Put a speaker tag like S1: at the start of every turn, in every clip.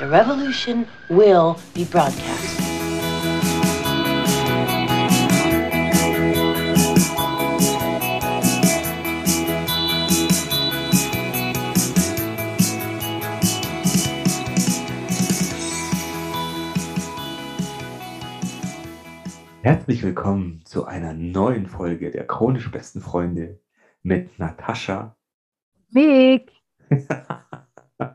S1: The revolution will be broadcast.
S2: Herzlich willkommen zu einer neuen Folge der chronisch besten Freunde mit Natascha.
S3: Mick, ich habe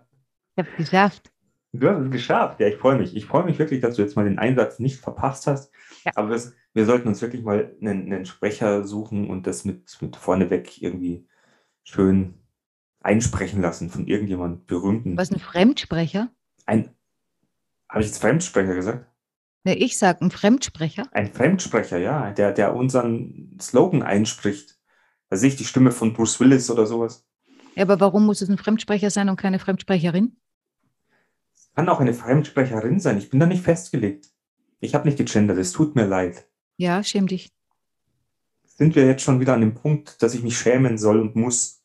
S3: es geschafft.
S2: Du hast es geschafft. Ja, ich freue mich. Ich freue mich wirklich, dass du jetzt mal den Einsatz nicht verpasst hast.
S3: Ja.
S2: Aber wir, wir sollten uns wirklich mal einen, einen Sprecher suchen und das mit, mit vorneweg irgendwie schön einsprechen lassen von irgendjemand Berühmten.
S3: Was ein Fremdsprecher?
S2: Ein, habe ich jetzt Fremdsprecher gesagt?
S3: Ne, ich sag ein Fremdsprecher.
S2: Ein Fremdsprecher, ja, der, der unseren Slogan einspricht. Da sehe ich die Stimme von Bruce Willis oder sowas.
S3: Ja, aber warum muss es ein Fremdsprecher sein und keine Fremdsprecherin?
S2: Kann auch eine Fremdsprecherin sein. Ich bin da nicht festgelegt. Ich habe nicht gegendert. Es tut mir leid.
S3: Ja, schäm dich.
S2: Sind wir jetzt schon wieder an dem Punkt, dass ich mich schämen soll und muss?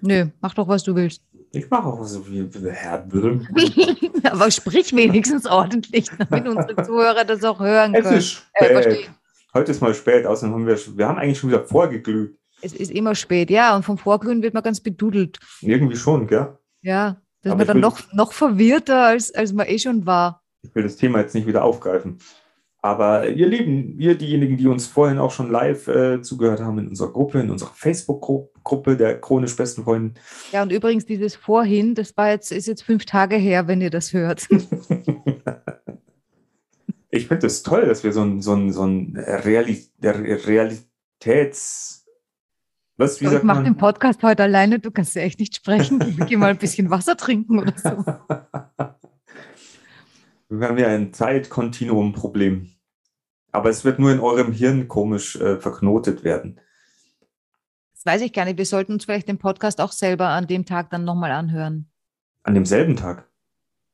S3: Nö, mach doch, was du willst.
S2: Ich mache auch so Herr Böhm.
S3: aber sprich wenigstens ordentlich, damit unsere Zuhörer das auch hören
S2: Es
S3: können.
S2: ist
S3: Äh,
S2: spät.
S3: verstehen.
S2: Heute ist mal spät. Außerdem haben wir, wir haben eigentlich schon wieder vorgeglüht.
S3: Es ist immer spät, ja, und vom Vorglühen wird man ganz bedudelt.
S2: Irgendwie schon, gell?
S3: Ja, da ist
S2: Aber
S3: man dann
S2: will-
S3: noch, noch verwirrter, als, als man eh schon war.
S2: Ich will das Thema jetzt nicht wieder aufgreifen. Aber ihr Lieben, ihr diejenigen, die uns vorhin auch schon live äh, zugehört haben in unserer Gruppe, in unserer Facebook-Gruppe der chronisch besten Freunden,
S3: Ja, und übrigens dieses Vorhin, das war jetzt, ist jetzt fünf Tage her, wenn ihr das hört.
S2: ich finde es das toll, dass wir so ein, so ein, so ein Reali Realitäts... Was,
S3: ich mache den? Podcast heute alleine, du kannst ja echt nicht sprechen. Ich geh mal ein bisschen Wasser trinken oder so.
S2: Wir haben ja ein Zeitkontinuum-Problem. Aber es wird nur in eurem Hirn komisch äh, verknotet werden.
S3: Das weiß ich gar nicht. Wir sollten uns vielleicht den Podcast auch selber an dem Tag dann nochmal anhören.
S2: An demselben Tag.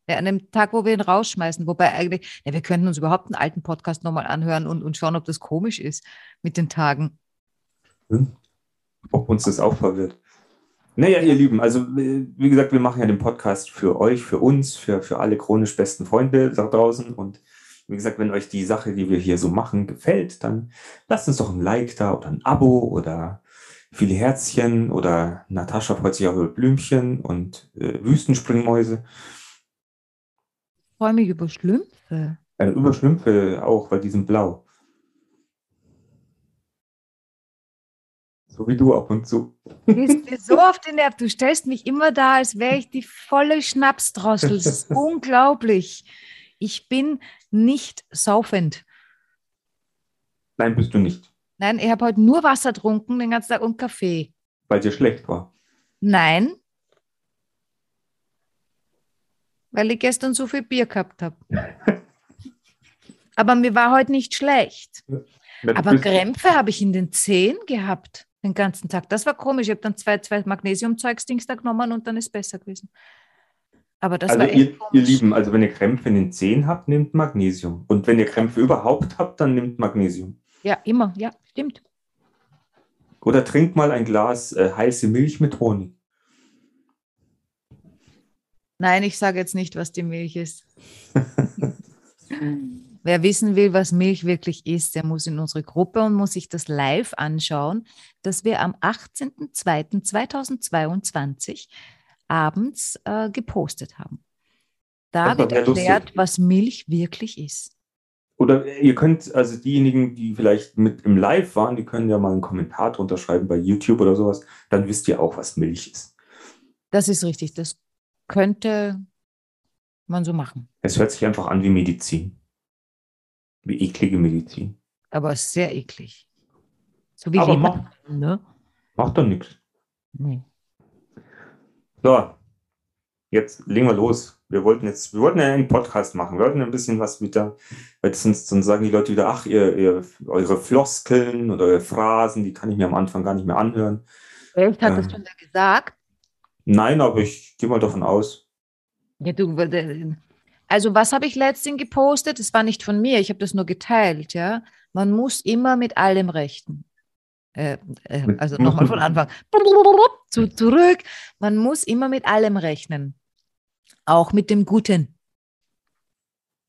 S3: Ja, an dem Tag, wo wir ihn rausschmeißen. Wobei eigentlich, ja, wir könnten uns überhaupt einen alten Podcast nochmal anhören und, und schauen, ob das komisch ist mit den Tagen.
S2: Hm? Ob uns das auch verwirrt. Naja, ihr Lieben, also äh, wie gesagt, wir machen ja den Podcast für euch, für uns, für, für alle chronisch besten Freunde da draußen. Und wie gesagt, wenn euch die Sache, die wir hier so machen, gefällt, dann lasst uns doch ein Like da oder ein Abo oder viele Herzchen oder Natascha freut sich auch über Blümchen und äh, Wüstenspringmäuse.
S3: Ich freue mich über Schlümpfe.
S2: Äh, über Schlümpfe auch, weil die sind blau. So wie du ab und zu.
S3: Du gehst mir so auf den Nerv. Du stellst mich immer da, als wäre ich die volle Schnapsdrossel. Das ist unglaublich. Ich bin nicht saufend.
S2: Nein, bist du nicht,
S3: Nein, ich habe heute nur Wasser getrunken den ganzen Tag und Kaffee.
S2: weil dir schlecht war.
S3: Nein, weil ich gestern so viel Bier gehabt habe. Aber mir war heute nicht schlecht. Aber
S2: bist-
S3: Krämpfe habe ich in den Zehen gehabt den ganzen Tag. Das war komisch. Ich habe dann zwei, zwei Magnesiumzeugsdings da genommen und dann ist besser gewesen. Aber das
S2: also
S3: war echt
S2: ihr, ihr. Lieben, also wenn ihr Krämpfe in den Zehen habt, nehmt Magnesium. Und wenn ihr Krämpfe überhaupt habt, dann nehmt Magnesium.
S3: Ja, immer. Ja, stimmt.
S2: Oder trinkt mal ein Glas äh, heiße Milch mit Honig.
S3: Nein, ich sage jetzt nicht, was die Milch ist. Wer wissen will, was Milch wirklich ist, der muss in unsere Gruppe und muss sich das live anschauen, das wir am 18.02.2022 abends äh, gepostet haben. Da wird
S2: lustig.
S3: erklärt, was Milch wirklich ist.
S2: Oder ihr könnt, also diejenigen, die vielleicht mit im Live waren, die können ja mal einen Kommentar drunter schreiben bei YouTube oder sowas. Dann wisst ihr auch, was Milch ist.
S3: Das ist richtig. Das könnte man so machen.
S2: Es hört sich einfach an wie Medizin. Wie eklige Medizin.
S3: Aber sehr eklig. So wie
S2: Aber
S3: Leber, ne?
S2: Macht doch nichts.
S3: Nee.
S2: So, jetzt legen wir los. Wir wollten jetzt, wir wollten ja einen Podcast machen. Wir wollten ein bisschen was wieder, weil sonst, sonst sagen die Leute wieder, ach, ihr, ihr, eure Floskeln oder eure Phrasen, die kann ich mir am Anfang gar nicht mehr anhören.
S3: Echt, hat das
S2: Ähm.
S3: schon gesagt?
S2: Nein, aber ich gehe mal davon aus.
S3: Ja, du, äh, also was habe ich letztens gepostet? Das war nicht von mir, ich habe das nur geteilt, ja. Man muss immer mit allem rechten. Äh, äh, also nochmal von Anfang. Zu, zurück. Man muss immer mit allem rechnen. Auch mit dem Guten.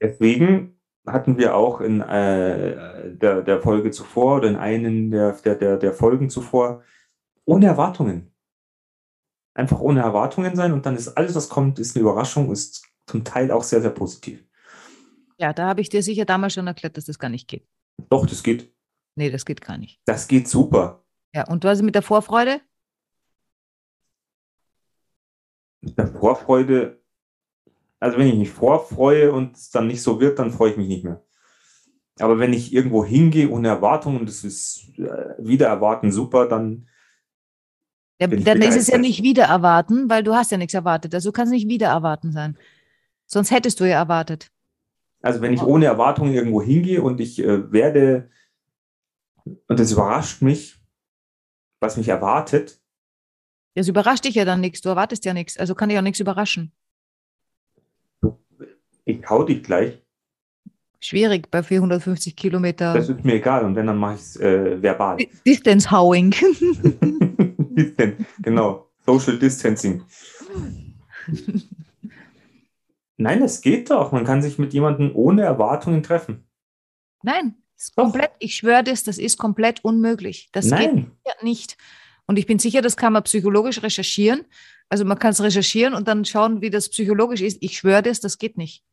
S2: Deswegen hatten wir auch in äh, der, der Folge zuvor oder in einen der, der, der, der Folgen zuvor ohne Erwartungen. Einfach ohne Erwartungen sein und dann ist alles, was kommt, ist eine Überraschung, ist zum Teil auch sehr, sehr positiv.
S3: Ja, da habe ich dir sicher damals schon erklärt, dass das gar nicht geht.
S2: Doch, das geht.
S3: Nee, das geht gar nicht.
S2: Das geht super.
S3: Ja, und was ist mit der Vorfreude?
S2: Mit der Vorfreude, also wenn ich mich vorfreue und es dann nicht so wird, dann freue ich mich nicht mehr. Aber wenn ich irgendwo hingehe ohne Erwartung und es ist äh, wieder erwarten super, dann
S3: Ja, dann ist es ja
S2: begeistert.
S3: nicht wieder erwarten, weil du hast ja nichts erwartet. Also kann es nicht wieder erwarten sein. Sonst hättest du ja erwartet.
S2: Also wenn ich ohne Erwartung irgendwo hingehe und ich äh, werde, und es überrascht mich, was mich erwartet,
S3: Das überrascht dich ja dann nichts. Du erwartest ja nichts. Also kann dich auch nichts überraschen.
S2: ich hau dich gleich,
S3: Schwierig bei 450 Kilometer
S2: das ist mir egal. Und wenn, dann mache ich es äh, verbal.
S3: Di- Distance Howing.
S2: Genau, Social Distancing. Nein, das geht doch. Man kann sich mit jemandem ohne Erwartungen treffen.
S3: Nein, ist
S2: Doch.
S3: komplett, ich schwöre das, das ist komplett unmöglich. Das geht
S2: Nein,
S3: ja nicht. Und ich bin sicher, das kann man psychologisch recherchieren. Also man kann es recherchieren und dann schauen, wie das psychologisch ist. Ich schwöre das, das geht nicht.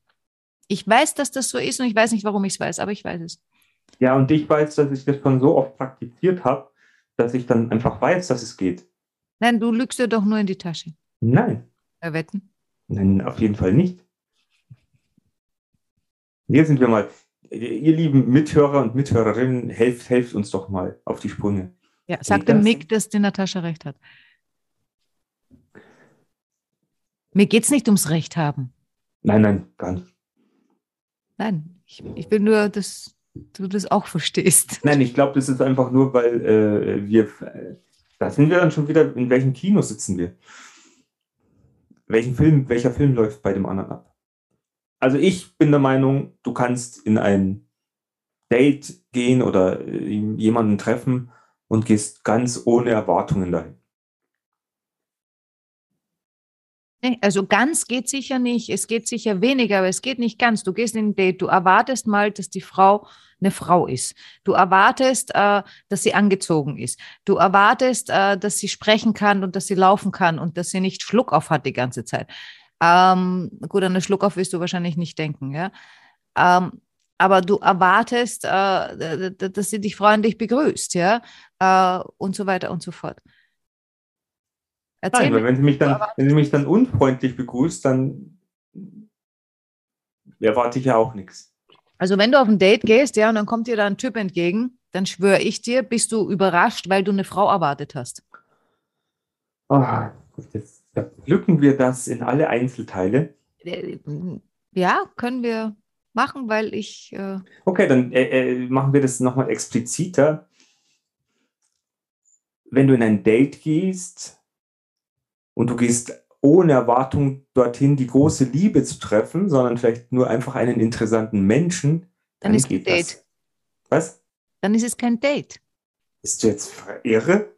S3: Ich weiß, dass das so ist und ich weiß nicht, warum ich es weiß, aber ich weiß es.
S2: ja, und ich weiß, dass ich das schon so oft praktiziert habe, dass ich dann einfach weiß, dass es geht.
S3: Nein, du lügst dir doch nur in die Tasche.
S2: Nein,
S3: Bei Wetten.
S2: nein, auf jeden Fall nicht. Hier sind wir mal. Ihr lieben Mithörer und Mithörerinnen, helft, helft uns doch mal auf die Sprünge.
S3: Ja, sag
S2: Geht
S3: dem
S2: das?
S3: Mick, dass die Natascha recht hat. Mir geht es nicht ums Recht haben.
S2: Nein, nein, gar nicht.
S3: Nein, ich, ich will nur, dass du das auch verstehst.
S2: Nein, ich glaube, das ist einfach nur, weil äh, wir, äh, da sind wir dann schon wieder, in welchem Kino sitzen wir? Welchen Film, welcher Film läuft bei dem anderen ab? Also ich bin der Meinung, du kannst in ein Date gehen oder äh, jemanden treffen und gehst ganz ohne Erwartungen dahin.
S3: Also ganz geht sicher nicht. Es geht sicher weniger, aber es geht nicht ganz. Du gehst in ein Date, du erwartest mal, dass die Frau eine Frau ist. Du erwartest, äh, dass sie angezogen ist. Du erwartest, äh, dass sie sprechen kann und dass sie laufen kann und dass sie nicht Schluck auf hat die ganze Zeit. Ähm, gut, an eine Schluck auf wirst du wahrscheinlich nicht denken, ja. Ähm, aber du erwartest, äh, dass sie dich freundlich begrüßt, ja, äh, und so weiter und so fort. Erzähl
S2: Nein, weil wenn sie mich dann, wenn sie mich dann unfreundlich begrüßt, dann erwarte ich ja auch nichts.
S3: Also wenn du auf ein Date gehst, ja, und dann kommt dir da ein Typ entgegen, dann schwöre ich dir, bist du überrascht, weil du eine Frau erwartet hast.
S2: Ah, gut, jetzt zerpflücken wir das in alle Einzelteile.
S3: Äh, Ja, können wir machen, weil ich, äh,
S2: Okay, dann äh, äh, machen wir das nochmal expliziter. Wenn du in ein Date gehst und du gehst ohne Erwartung dorthin, die große Liebe zu treffen, sondern vielleicht nur einfach einen interessanten Menschen,
S3: Dann
S2: dann,
S3: ist
S2: geht
S3: ein
S2: das.
S3: Date.
S2: Was?
S3: dann ist es kein Date.
S2: Bist du jetzt irre?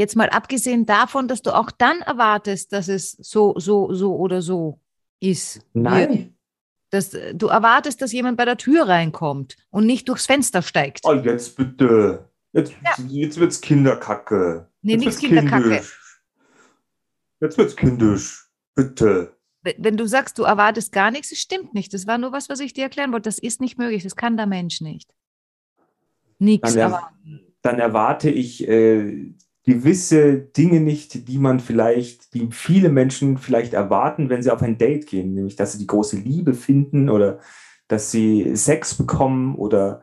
S3: Jetzt mal abgesehen davon, dass du auch dann erwartest, dass es so, so, so oder so ist.
S2: Nein.
S3: Dass, äh, du erwartest, dass jemand bei der Tür reinkommt und nicht durchs Fenster steigt.
S2: Oh, jetzt bitte. Jetzt,
S3: Ja.
S2: jetzt wird's Kinderkacke.
S3: Nee,
S2: jetzt
S3: nichts Kinderkacke.
S2: kindisch. Jetzt wird's kindisch. Bitte.
S3: Wenn du sagst, du erwartest gar nichts, das stimmt nicht. Das war nur was, was ich dir erklären wollte. Das ist nicht möglich. Das kann der Mensch nicht. Nichts
S2: Dann,
S3: aber.
S2: er, dann erwarte ich äh, gewisse Dinge nicht, die man vielleicht, die viele Menschen vielleicht erwarten, wenn sie auf ein Date gehen, nämlich dass sie die große Liebe finden oder dass sie Sex bekommen oder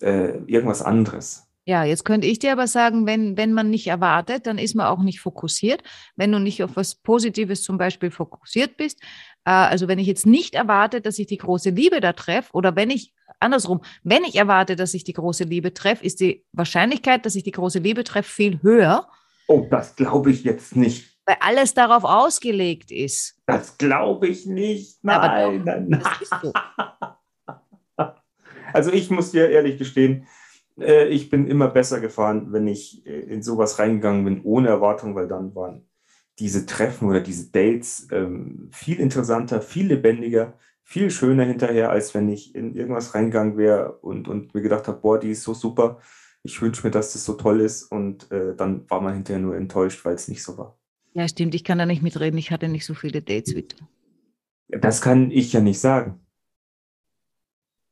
S2: äh, irgendwas anderes.
S3: Ja, jetzt könnte ich dir aber sagen, wenn, wenn man nicht erwartet, dann ist man auch nicht fokussiert. Wenn du nicht auf was Positives zum Beispiel fokussiert bist, äh, also wenn ich jetzt nicht erwarte, dass ich die große Liebe da treffe, oder wenn ich, andersrum, wenn ich erwarte, dass ich die große Liebe treffe, ist die Wahrscheinlichkeit, dass ich die große Liebe treffe, viel höher,
S2: Oh, das glaube ich jetzt nicht.
S3: weil alles darauf ausgelegt ist.
S2: Das glaube ich nicht.
S3: Aber
S2: Nein, nein, nein.
S3: Das ist so.
S2: Also ich muss dir ehrlich gestehen, äh, ich bin immer besser gefahren, wenn ich äh, in sowas reingegangen bin, ohne Erwartung, weil dann waren diese Treffen oder diese Dates ähm, viel interessanter, viel lebendiger, viel schöner hinterher, als wenn ich in irgendwas reingegangen wäre und, und mir gedacht habe, boah, die ist so super, ich wünsche mir, dass das so toll ist und äh, dann war man hinterher nur enttäuscht, weil es nicht so war.
S3: Ja, stimmt, ich kann da nicht mitreden, ich hatte nicht so viele Dates wie du.
S2: Das kann ich ja nicht sagen.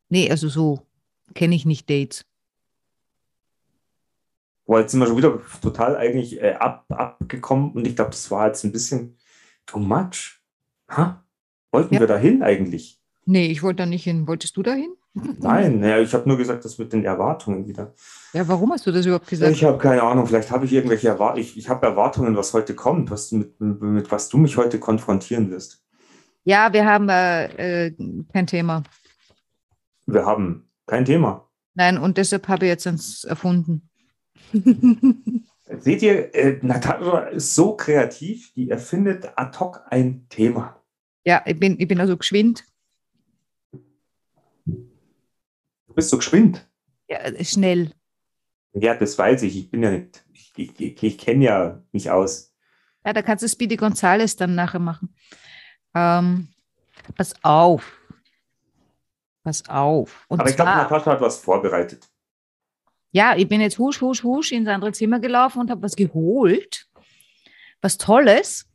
S3: Nee, also so kenne ich nicht Dates.
S2: Boah, jetzt sind wir schon wieder total eigentlich äh, ab, abgekommen und ich glaube, das war jetzt ein bisschen too much. Ha? Wollten
S3: Ja.
S2: wir dahin eigentlich?
S3: Nee, ich wollte da nicht hin. Wolltest du da hin?
S2: Nein, ja, ich habe nur gesagt, das mit den Erwartungen wieder.
S3: Ja, warum hast du das überhaupt gesagt?
S2: Ich habe keine Ahnung, vielleicht habe ich irgendwelche Erwartungen. Ich, ich habe Erwartungen, was heute kommt, was, du mit, mit, mit was du mich heute konfrontieren wirst.
S3: Ja, wir haben äh, äh, kein Thema.
S2: Wir haben kein Thema.
S3: Nein, und deshalb habe ich jetzt eins erfunden.
S2: Seht ihr, äh, Natascha ist so kreativ, die erfindet ad hoc ein Thema.
S3: ja, ich bin, ich bin also geschwind.
S2: Du bist so geschwind.
S3: Ja, äh, schnell.
S2: Ja, das weiß ich. Ich bin ja nicht, ich, ich, ich, kenne ja mich aus.
S3: Ja, da kannst du Speedy Gonzales dann nachher machen. Ähm, pass auf. Pass auf. Und
S2: Aber ich glaube, Natascha hat was vorbereitet.
S3: Ja, ich bin jetzt husch, husch, husch ins andere Zimmer gelaufen und habe was geholt. Was Tolles.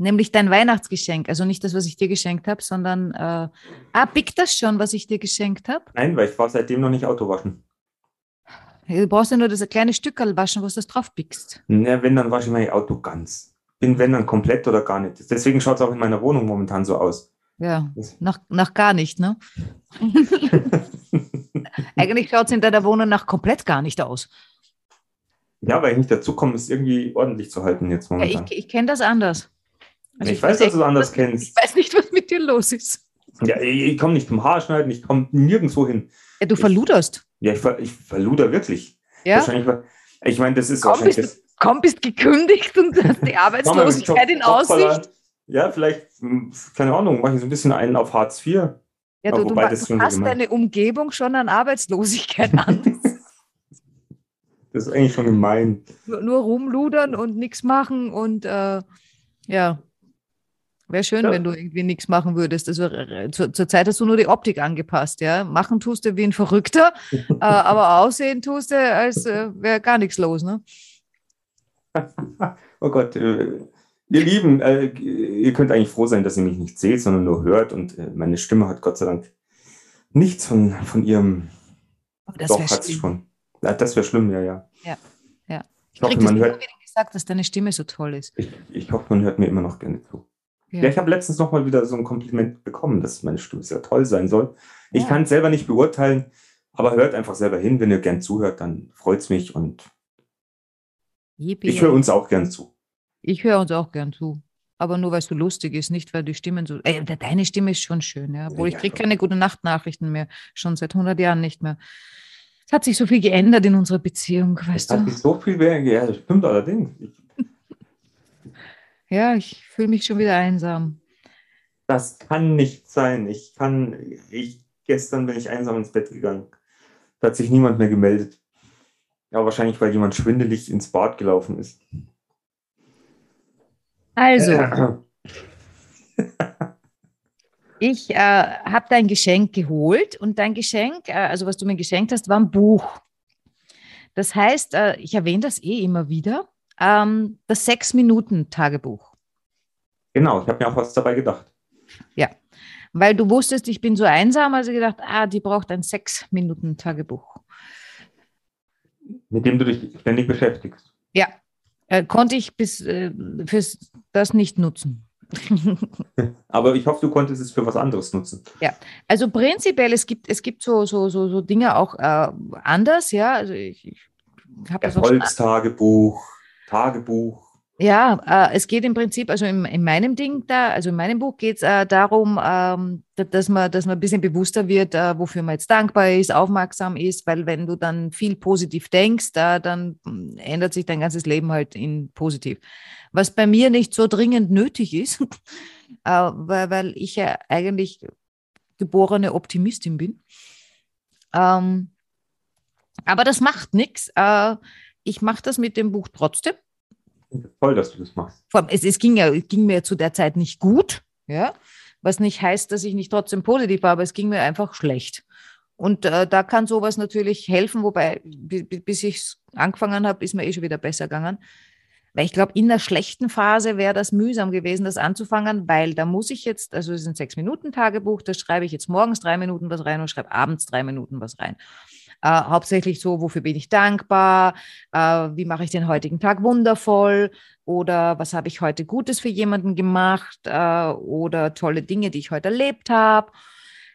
S3: Nämlich dein Weihnachtsgeschenk. Also nicht das, was ich dir geschenkt habe, sondern, äh, ah, pickt das schon, was ich dir geschenkt habe?
S2: Nein, weil ich war seitdem noch nicht Auto waschen.
S3: Du brauchst ja nur das kleine Stückerl waschen, was du drauf pickst.
S2: Na, wenn, dann wasche ich mein Auto ganz. Bin, wenn, dann komplett oder gar nicht. Deswegen schaut es auch in meiner Wohnung momentan so aus.
S3: Ja,
S2: Das-
S3: nach, nach gar nicht, ne? Eigentlich schaut es in deiner Wohnung nach komplett gar nicht aus.
S2: Ja, weil ich nicht dazu komme, es irgendwie ordentlich zu halten jetzt
S3: Ja,
S2: momentan.
S3: ich ich kenne das anders. Also
S2: ich, weiß, dass du es anders
S3: Ich
S2: kennst.
S3: weiß nicht, was mit dir los ist.
S2: Ja, ich, ich komme nicht zum Haarschneiden, ich komme nirgendwo hin.
S3: Ja, du
S2: Ich-
S3: verluderst.
S2: Ja, ich, ver- ich verluder wirklich.
S3: Ja?
S2: Wahrscheinlich, ich meine, das ist
S3: Kaum
S2: wahrscheinlich
S3: bist,
S2: das.
S3: kaum bist gekündigt und hast die Arbeitslosigkeit in Aussicht.
S2: Ja, vielleicht, hm, keine Ahnung, mache ich so ein bisschen einen auf Hartz IV.
S3: Ja, du, du,
S2: wobei
S3: ma-
S2: das
S3: du
S2: gemein.
S3: deine Umgebung schon an Arbeitslosigkeit an.
S2: Das ist eigentlich schon gemein.
S3: nur, nur rumludern und nichts machen und äh, ja. Wäre schön,
S2: Ja.
S3: wenn du irgendwie nichts machen würdest. Also äh, zur, zur Zeit hast du nur die Optik angepasst, ja. Machen tust du wie ein Verrückter, äh, aber aussehen tust du, als äh, wäre gar nichts los, ne?
S2: Oh Gott, äh, ihr Lieben, äh, ihr könnt eigentlich froh sein, dass ihr mich nicht seht, sondern nur hört. Und äh, meine Stimme hat Gott sei Dank nichts von, von ihrem.
S3: Oh, das
S2: Doch,
S3: wäre
S2: hat schon. Ja, das wäre schlimm, ja, ja.
S3: Ja, ja.
S2: Ich hoffe,
S3: Krieg das
S2: man hört,
S3: gesagt, dass deine Stimme so toll ist.
S2: ich, ich hoffe, man hört mir immer noch gerne zu. Ja,
S3: Ja.
S2: ich habe letztens noch mal wieder so ein Kompliment bekommen, dass meine Stimme sehr toll sein soll. Ich
S3: Ja.
S2: kann es selber nicht beurteilen, aber hört einfach selber hin. Wenn ihr gern zuhört, dann freut es mich und
S3: Yippie.
S2: ich höre uns auch gern zu.
S3: Ich höre uns auch gern zu. Aber nur weil es so lustig ist, nicht weil die Stimmen so. Ey, deine Stimme ist schon schön, ja. Obwohl ich
S2: Ja,
S3: kriege
S2: doch.
S3: keine gute Nachtnachrichten mehr. Schon seit 100 Jahren nicht mehr. Es hat sich so viel geändert in unserer Beziehung,
S2: Es
S3: weißt
S2: hat
S3: du?
S2: mich so viel mehr, ja, das stimmt allerdings. Ich,
S3: Ja, ich fühle mich schon wieder einsam.
S2: das kann nicht sein. Ich kann, ich, gestern bin ich einsam ins Bett gegangen. Da hat sich niemand mehr gemeldet. Ja, wahrscheinlich, weil jemand schwindelig ins Bad gelaufen ist.
S3: Also, ich äh, habe dein Geschenk geholt und dein Geschenk, äh, also was du mir geschenkt hast, war ein Buch. Das heißt, äh, ich erwähne das eh immer wieder, ähm, das Sechs-Minuten-Tagebuch.
S2: Genau, ich habe mir auch was dabei gedacht.
S3: Weil du wusstest, ich bin so einsam, also gedacht, ah, die braucht ein Sechs-Minuten-Tagebuch.
S2: Mit dem du dich ständig beschäftigst.
S3: Ja, äh, konnte ich bis äh, fürs das nicht nutzen.
S2: Aber ich hoffe, du konntest es für was anderes nutzen.
S3: Also prinzipiell, es gibt, es gibt so, so, so, so Dinge auch äh, anders, ja. Also ich, ich habe das
S2: Erfolgstagebuch, Tagebuch.
S3: Ja, äh, es geht im Prinzip, also in, in meinem Ding da, also in meinem Buch geht es äh, darum, ähm, da- dass, man, dass man ein bisschen bewusster wird, äh, wofür man jetzt dankbar ist, aufmerksam ist, weil wenn du dann viel positiv denkst, äh, dann mm, ändert sich dein ganzes Leben halt in positiv. Was bei mir nicht so dringend nötig ist, äh, weil, weil ich ja eigentlich geborene Optimistin bin. Ähm, aber das macht nichts. Äh, ich mache das mit dem Buch trotzdem
S2: Toll, dass du das machst.
S3: Es, es ging, ja, ging mir zu der Zeit nicht gut, ja, was nicht heißt, dass ich nicht trotzdem positiv war, aber es ging mir einfach schlecht. Und äh, da kann sowas natürlich helfen, wobei, bis ich es angefangen habe, ist mir eh schon wieder besser gegangen. Weil ich glaube, in der schlechten Phase wäre das mühsam gewesen, das anzufangen, weil da muss ich jetzt, also es ist ein Sechs-Minuten-Tagebuch, da schreibe ich jetzt morgens drei Minuten was rein und schreibe abends drei Minuten was rein. Äh, hauptsächlich so, wofür bin ich dankbar, äh, wie mache ich den heutigen Tag wundervoll? Oder was habe ich heute Gutes für jemanden gemacht? Äh, oder tolle Dinge, die ich heute erlebt habe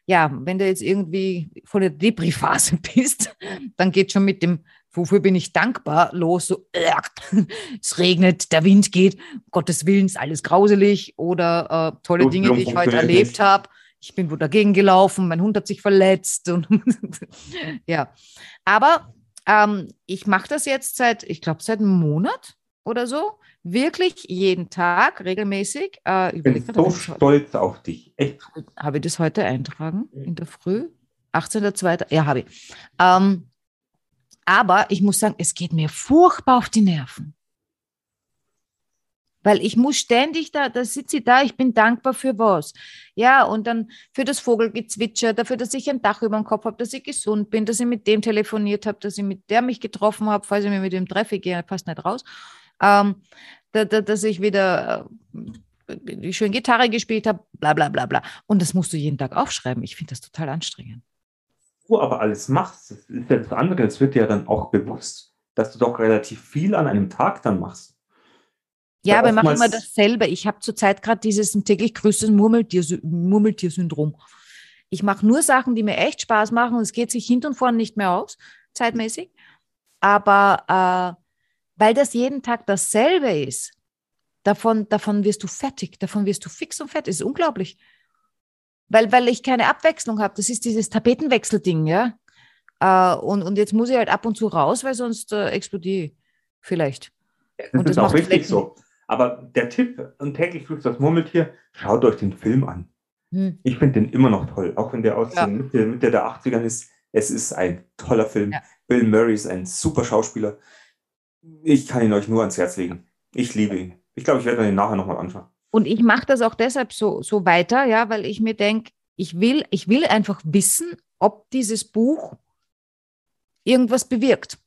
S3: ja, wenn du jetzt irgendwie von der Depri-Phase bist, dann geht schon mit dem, wofür bin ich dankbar, los, so, äh, es regnet, der Wind geht, Gottes Willen ist alles grauselig. Oder äh, tolle Dinge, die ich heute erlebt habe. Ich bin wo dagegen gelaufen, mein Hund hat sich verletzt. Und ja, aber ähm, ich mache das jetzt seit, ich glaube, seit einem Monat oder so wirklich jeden Tag regelmäßig.
S2: Äh, ich bin so stolz auf dich. Echt?
S3: Habe ich das heute eintragen in der Früh? 18.02. Ja, habe ich. Ähm, aber ich muss sagen, es geht mir furchtbar auf die Nerven. Weil ich muss ständig da, da sitze ich da, ich bin dankbar für was. Ja, und dann für das Vogelgezwitscher, dafür, dass ich ein Dach über dem Kopf habe, dass ich gesund bin, dass ich mit dem telefoniert habe, dass ich mit der mich getroffen habe, falls ich mich mit dem treffe, gehe fast nicht raus ähm, da, da, dass ich wieder äh, schön Gitarre gespielt habe, bla bla bla bla. Und das musst du jeden Tag aufschreiben. Ich finde das total anstrengend.
S2: Du aber alles machst, das ist ja das andere, es wird dir dann auch bewusst, dass du doch relativ viel an einem Tag dann machst.
S3: Ja, aber ich mache immer dasselbe. Ich habe zurzeit gerade dieses täglich größtes Murmeltier-Syndrom. Ich mache nur Sachen, die mir echt Spaß machen und es geht sich hinten und vorne nicht mehr aus, zeitmäßig. Aber äh, weil das jeden Tag dasselbe ist, davon, davon wirst du fertig, davon wirst du fix und fertig. Das ist unglaublich. Weil, weil ich keine Abwechslung habe. Das ist dieses Tapetenwechselding, ja. Äh, und, und jetzt muss ich halt ab und zu raus, weil sonst äh, explodiere ich vielleicht.
S2: Das und ist das auch richtig so. Aber der Tipp, und täglich grüßt das Murmeltier, schaut euch den Film an. Hm. Ich finde den immer noch toll, auch wenn der aus ja. Mitte, Mitte der 80ern ist. Es ist ein toller Film. Ja. Bill Murray ist ein super Schauspieler. Ich kann ihn euch nur ans Herz legen. Ich liebe ihn. Ich glaube, ich werde ihn nachher nochmal anschauen.
S3: Und ich mache das auch deshalb so, so weiter, ja, weil ich mir denke, ich will, ich will einfach wissen, ob dieses Buch irgendwas bewirkt.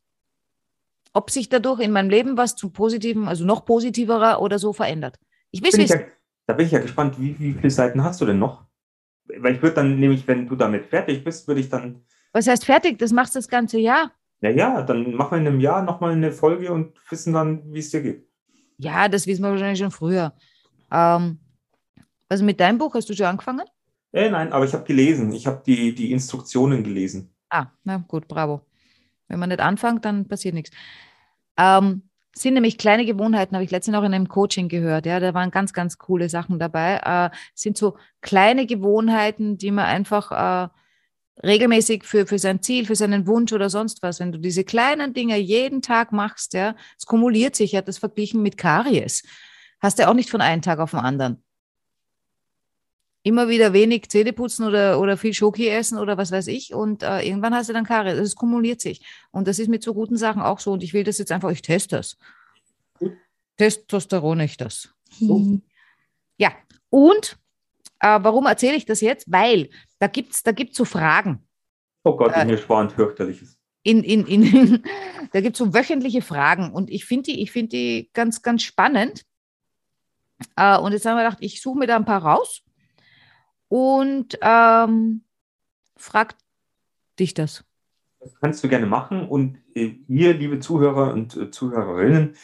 S3: Ob sich dadurch in meinem Leben was zum Positiven, also noch positiverer oder so verändert. Ich will wissen.
S2: Ja, da bin ich ja gespannt, wie, wie viele Seiten hast du denn noch? Weil ich würde dann nämlich, wenn du damit fertig bist, würde ich dann.
S3: Was heißt fertig? Das machst du das ganze Jahr.
S2: Ja, ja, dann machen wir in einem Jahr nochmal eine Folge und wissen dann, wie es dir geht.
S3: Ja, das wissen wir wahrscheinlich schon früher. Ähm, also mit deinem Buch hast du schon angefangen?
S2: Äh, nein, aber ich habe gelesen. Ich habe die, die Instruktionen gelesen.
S3: Ah, na gut, bravo. Wenn man nicht anfängt, dann passiert nichts. Ähm, sind nämlich kleine Gewohnheiten, habe ich letztens auch in einem Coaching gehört. Ja, da waren ganz, ganz coole Sachen dabei. Äh, sind so kleine Gewohnheiten, die man einfach äh, regelmäßig für, für sein Ziel, für seinen Wunsch oder sonst was, wenn du diese kleinen Dinge jeden Tag machst, ja, es kumuliert sich, ja, das verglichen mit Karies. Hast du auch nicht von einem Tag auf den anderen. Immer wieder wenig Zähne putzen oder, oder viel Schoki essen oder was weiß ich und äh, irgendwann hast du dann Karies. Es kumuliert sich. Und das ist mit so guten Sachen auch so und ich will das jetzt einfach, ich teste das. Testosteron ich das. So. Ja, und äh, warum erzähle ich das jetzt? Weil da gibt es da gibt's so Fragen.
S2: Oh Gott, äh, mir spannend, fürchterliches.
S3: In, in, in, da gibt es so wöchentliche Fragen und ich finde die, find die ganz, ganz spannend. Äh, und jetzt haben wir gedacht, ich suche mir da ein paar raus und ähm, frag dich das.
S2: Das kannst du gerne machen und äh, ihr, liebe Zuhörer und äh, Zuhörerinnen,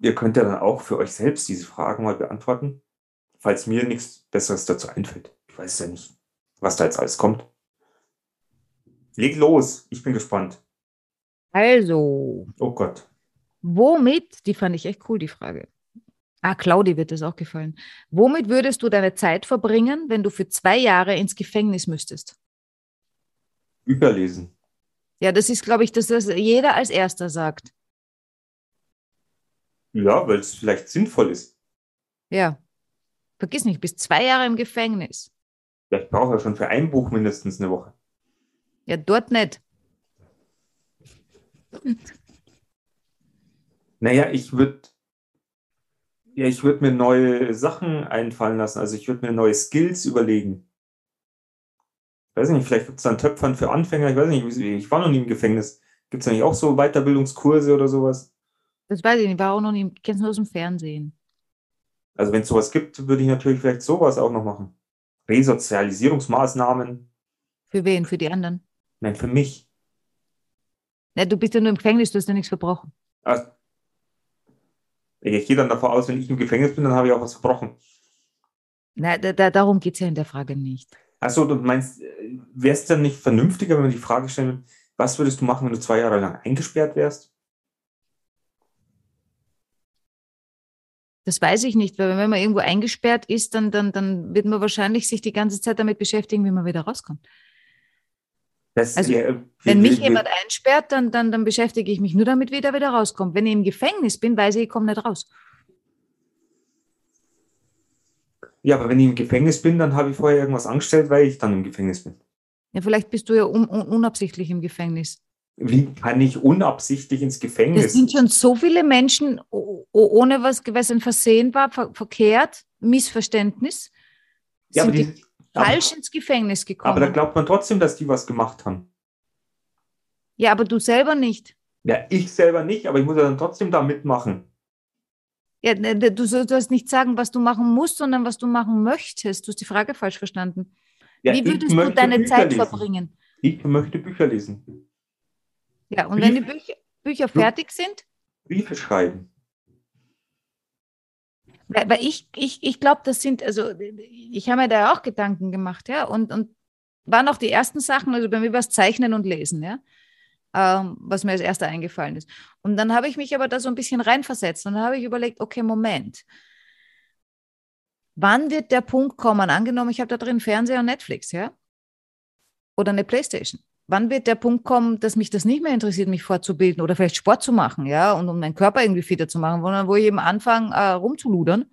S2: ihr könnt ja dann auch für euch selbst diese Fragen mal beantworten falls mir nichts Besseres dazu einfällt. Ich weiß ja nicht, was da jetzt alles kommt. Leg los, ich bin gespannt.
S3: Also.
S2: Oh Gott.
S3: Womit, die fand ich echt cool, die Frage. Ah, Claudi wird das auch gefallen. Womit würdest du deine Zeit verbringen, wenn du für zwei Jahre ins Gefängnis müsstest?
S2: Überlesen.
S3: Ja, das ist, glaube ich, dass das jeder als erster sagt.
S2: Ja, weil es vielleicht sinnvoll ist.
S3: Ja. Vergiss nicht, bis zwei Jahre im Gefängnis.
S2: Ja, ich brauche ja schon für ein Buch mindestens eine Woche.
S3: Ja, dort nicht.
S2: Naja, ich würde Ja, ich würde mir neue Sachen einfallen lassen. Also ich würde mir neue Skills überlegen. Ich weiß nicht, vielleicht gibt es dann Töpfern für Anfänger. Ich weiß nicht, ich war noch nie im Gefängnis. Gibt es eigentlich auch so Weiterbildungskurse oder sowas?
S3: Das weiß ich nicht, war auch noch nie, kennst du nur aus dem Fernsehen.
S2: Also wenn es sowas gibt, würde ich natürlich vielleicht sowas auch noch machen. Resozialisierungsmaßnahmen.
S3: Für wen? Für die anderen?
S2: Nein, für mich.
S3: Ja, du bist ja nur im Gefängnis, du hast ja nichts verbrochen.
S2: Also, ich gehe dann davon aus, wenn ich im Gefängnis bin, dann habe ich auch was verbrochen.
S3: Na, da, da, darum geht es ja in der Frage nicht.
S2: Achso, du meinst, wäre es dann nicht vernünftiger, wenn man die Frage stellen was würdest du machen, wenn du zwei Jahre lang eingesperrt wärst?
S3: Das weiß ich nicht, weil wenn man irgendwo eingesperrt ist, dann, dann, dann wird man wahrscheinlich sich die ganze Zeit damit beschäftigen, wie man wieder rauskommt. Das, also, ja, wenn mich jemand einsperrt, dann, dann, dann beschäftige ich mich nur damit, wie der wieder rauskommt. Wenn ich im Gefängnis bin, weiß ich, ich komme nicht raus.
S2: Ja, aber wenn ich im Gefängnis bin, dann habe ich vorher irgendwas angestellt, weil ich dann im Gefängnis bin.
S3: Ja, vielleicht bist du ja un un unabsichtlich im Gefängnis.
S2: Wie kann ich unabsichtlich ins Gefängnis?
S3: Es sind schon so viele Menschen, ohne was, was ein Versehen war, ver verkehrt, Missverständnis, ja, die, die falsch aber, ins Gefängnis gekommen.
S2: Aber da glaubt man trotzdem, dass die was gemacht haben.
S3: Ja, aber du selber nicht.
S2: Ja, ich selber nicht, aber ich muss ja dann trotzdem da mitmachen.
S3: Ja, ne, du sollst nicht sagen, was du machen musst, sondern was du machen möchtest. Du hast die Frage falsch verstanden. Ja, Wie würdest du deine Bücher Zeit lesen. verbringen?
S2: Ich möchte Bücher lesen.
S3: Ja, und Brief, wenn die Bücher, Bücher fertig sind?
S2: Briefe schreiben.
S3: Weil, weil ich, ich, ich glaube, das sind, also ich habe mir da auch Gedanken gemacht, ja, und, und waren auch die ersten Sachen, also bei mir war es Zeichnen und Lesen, ja, ähm, was mir als erster eingefallen ist. Und dann habe ich mich aber da so ein bisschen reinversetzt und dann habe ich überlegt, okay, Moment, wann wird der Punkt kommen, angenommen, ich habe da drin Fernseher und Netflix, ja, oder eine Playstation, wann wird der Punkt kommen, dass mich das nicht mehr interessiert, mich fortzubilden oder vielleicht Sport zu machen, ja, und um meinen Körper irgendwie fitter zu machen, sondern wo ich eben anfange, äh, rumzuludern.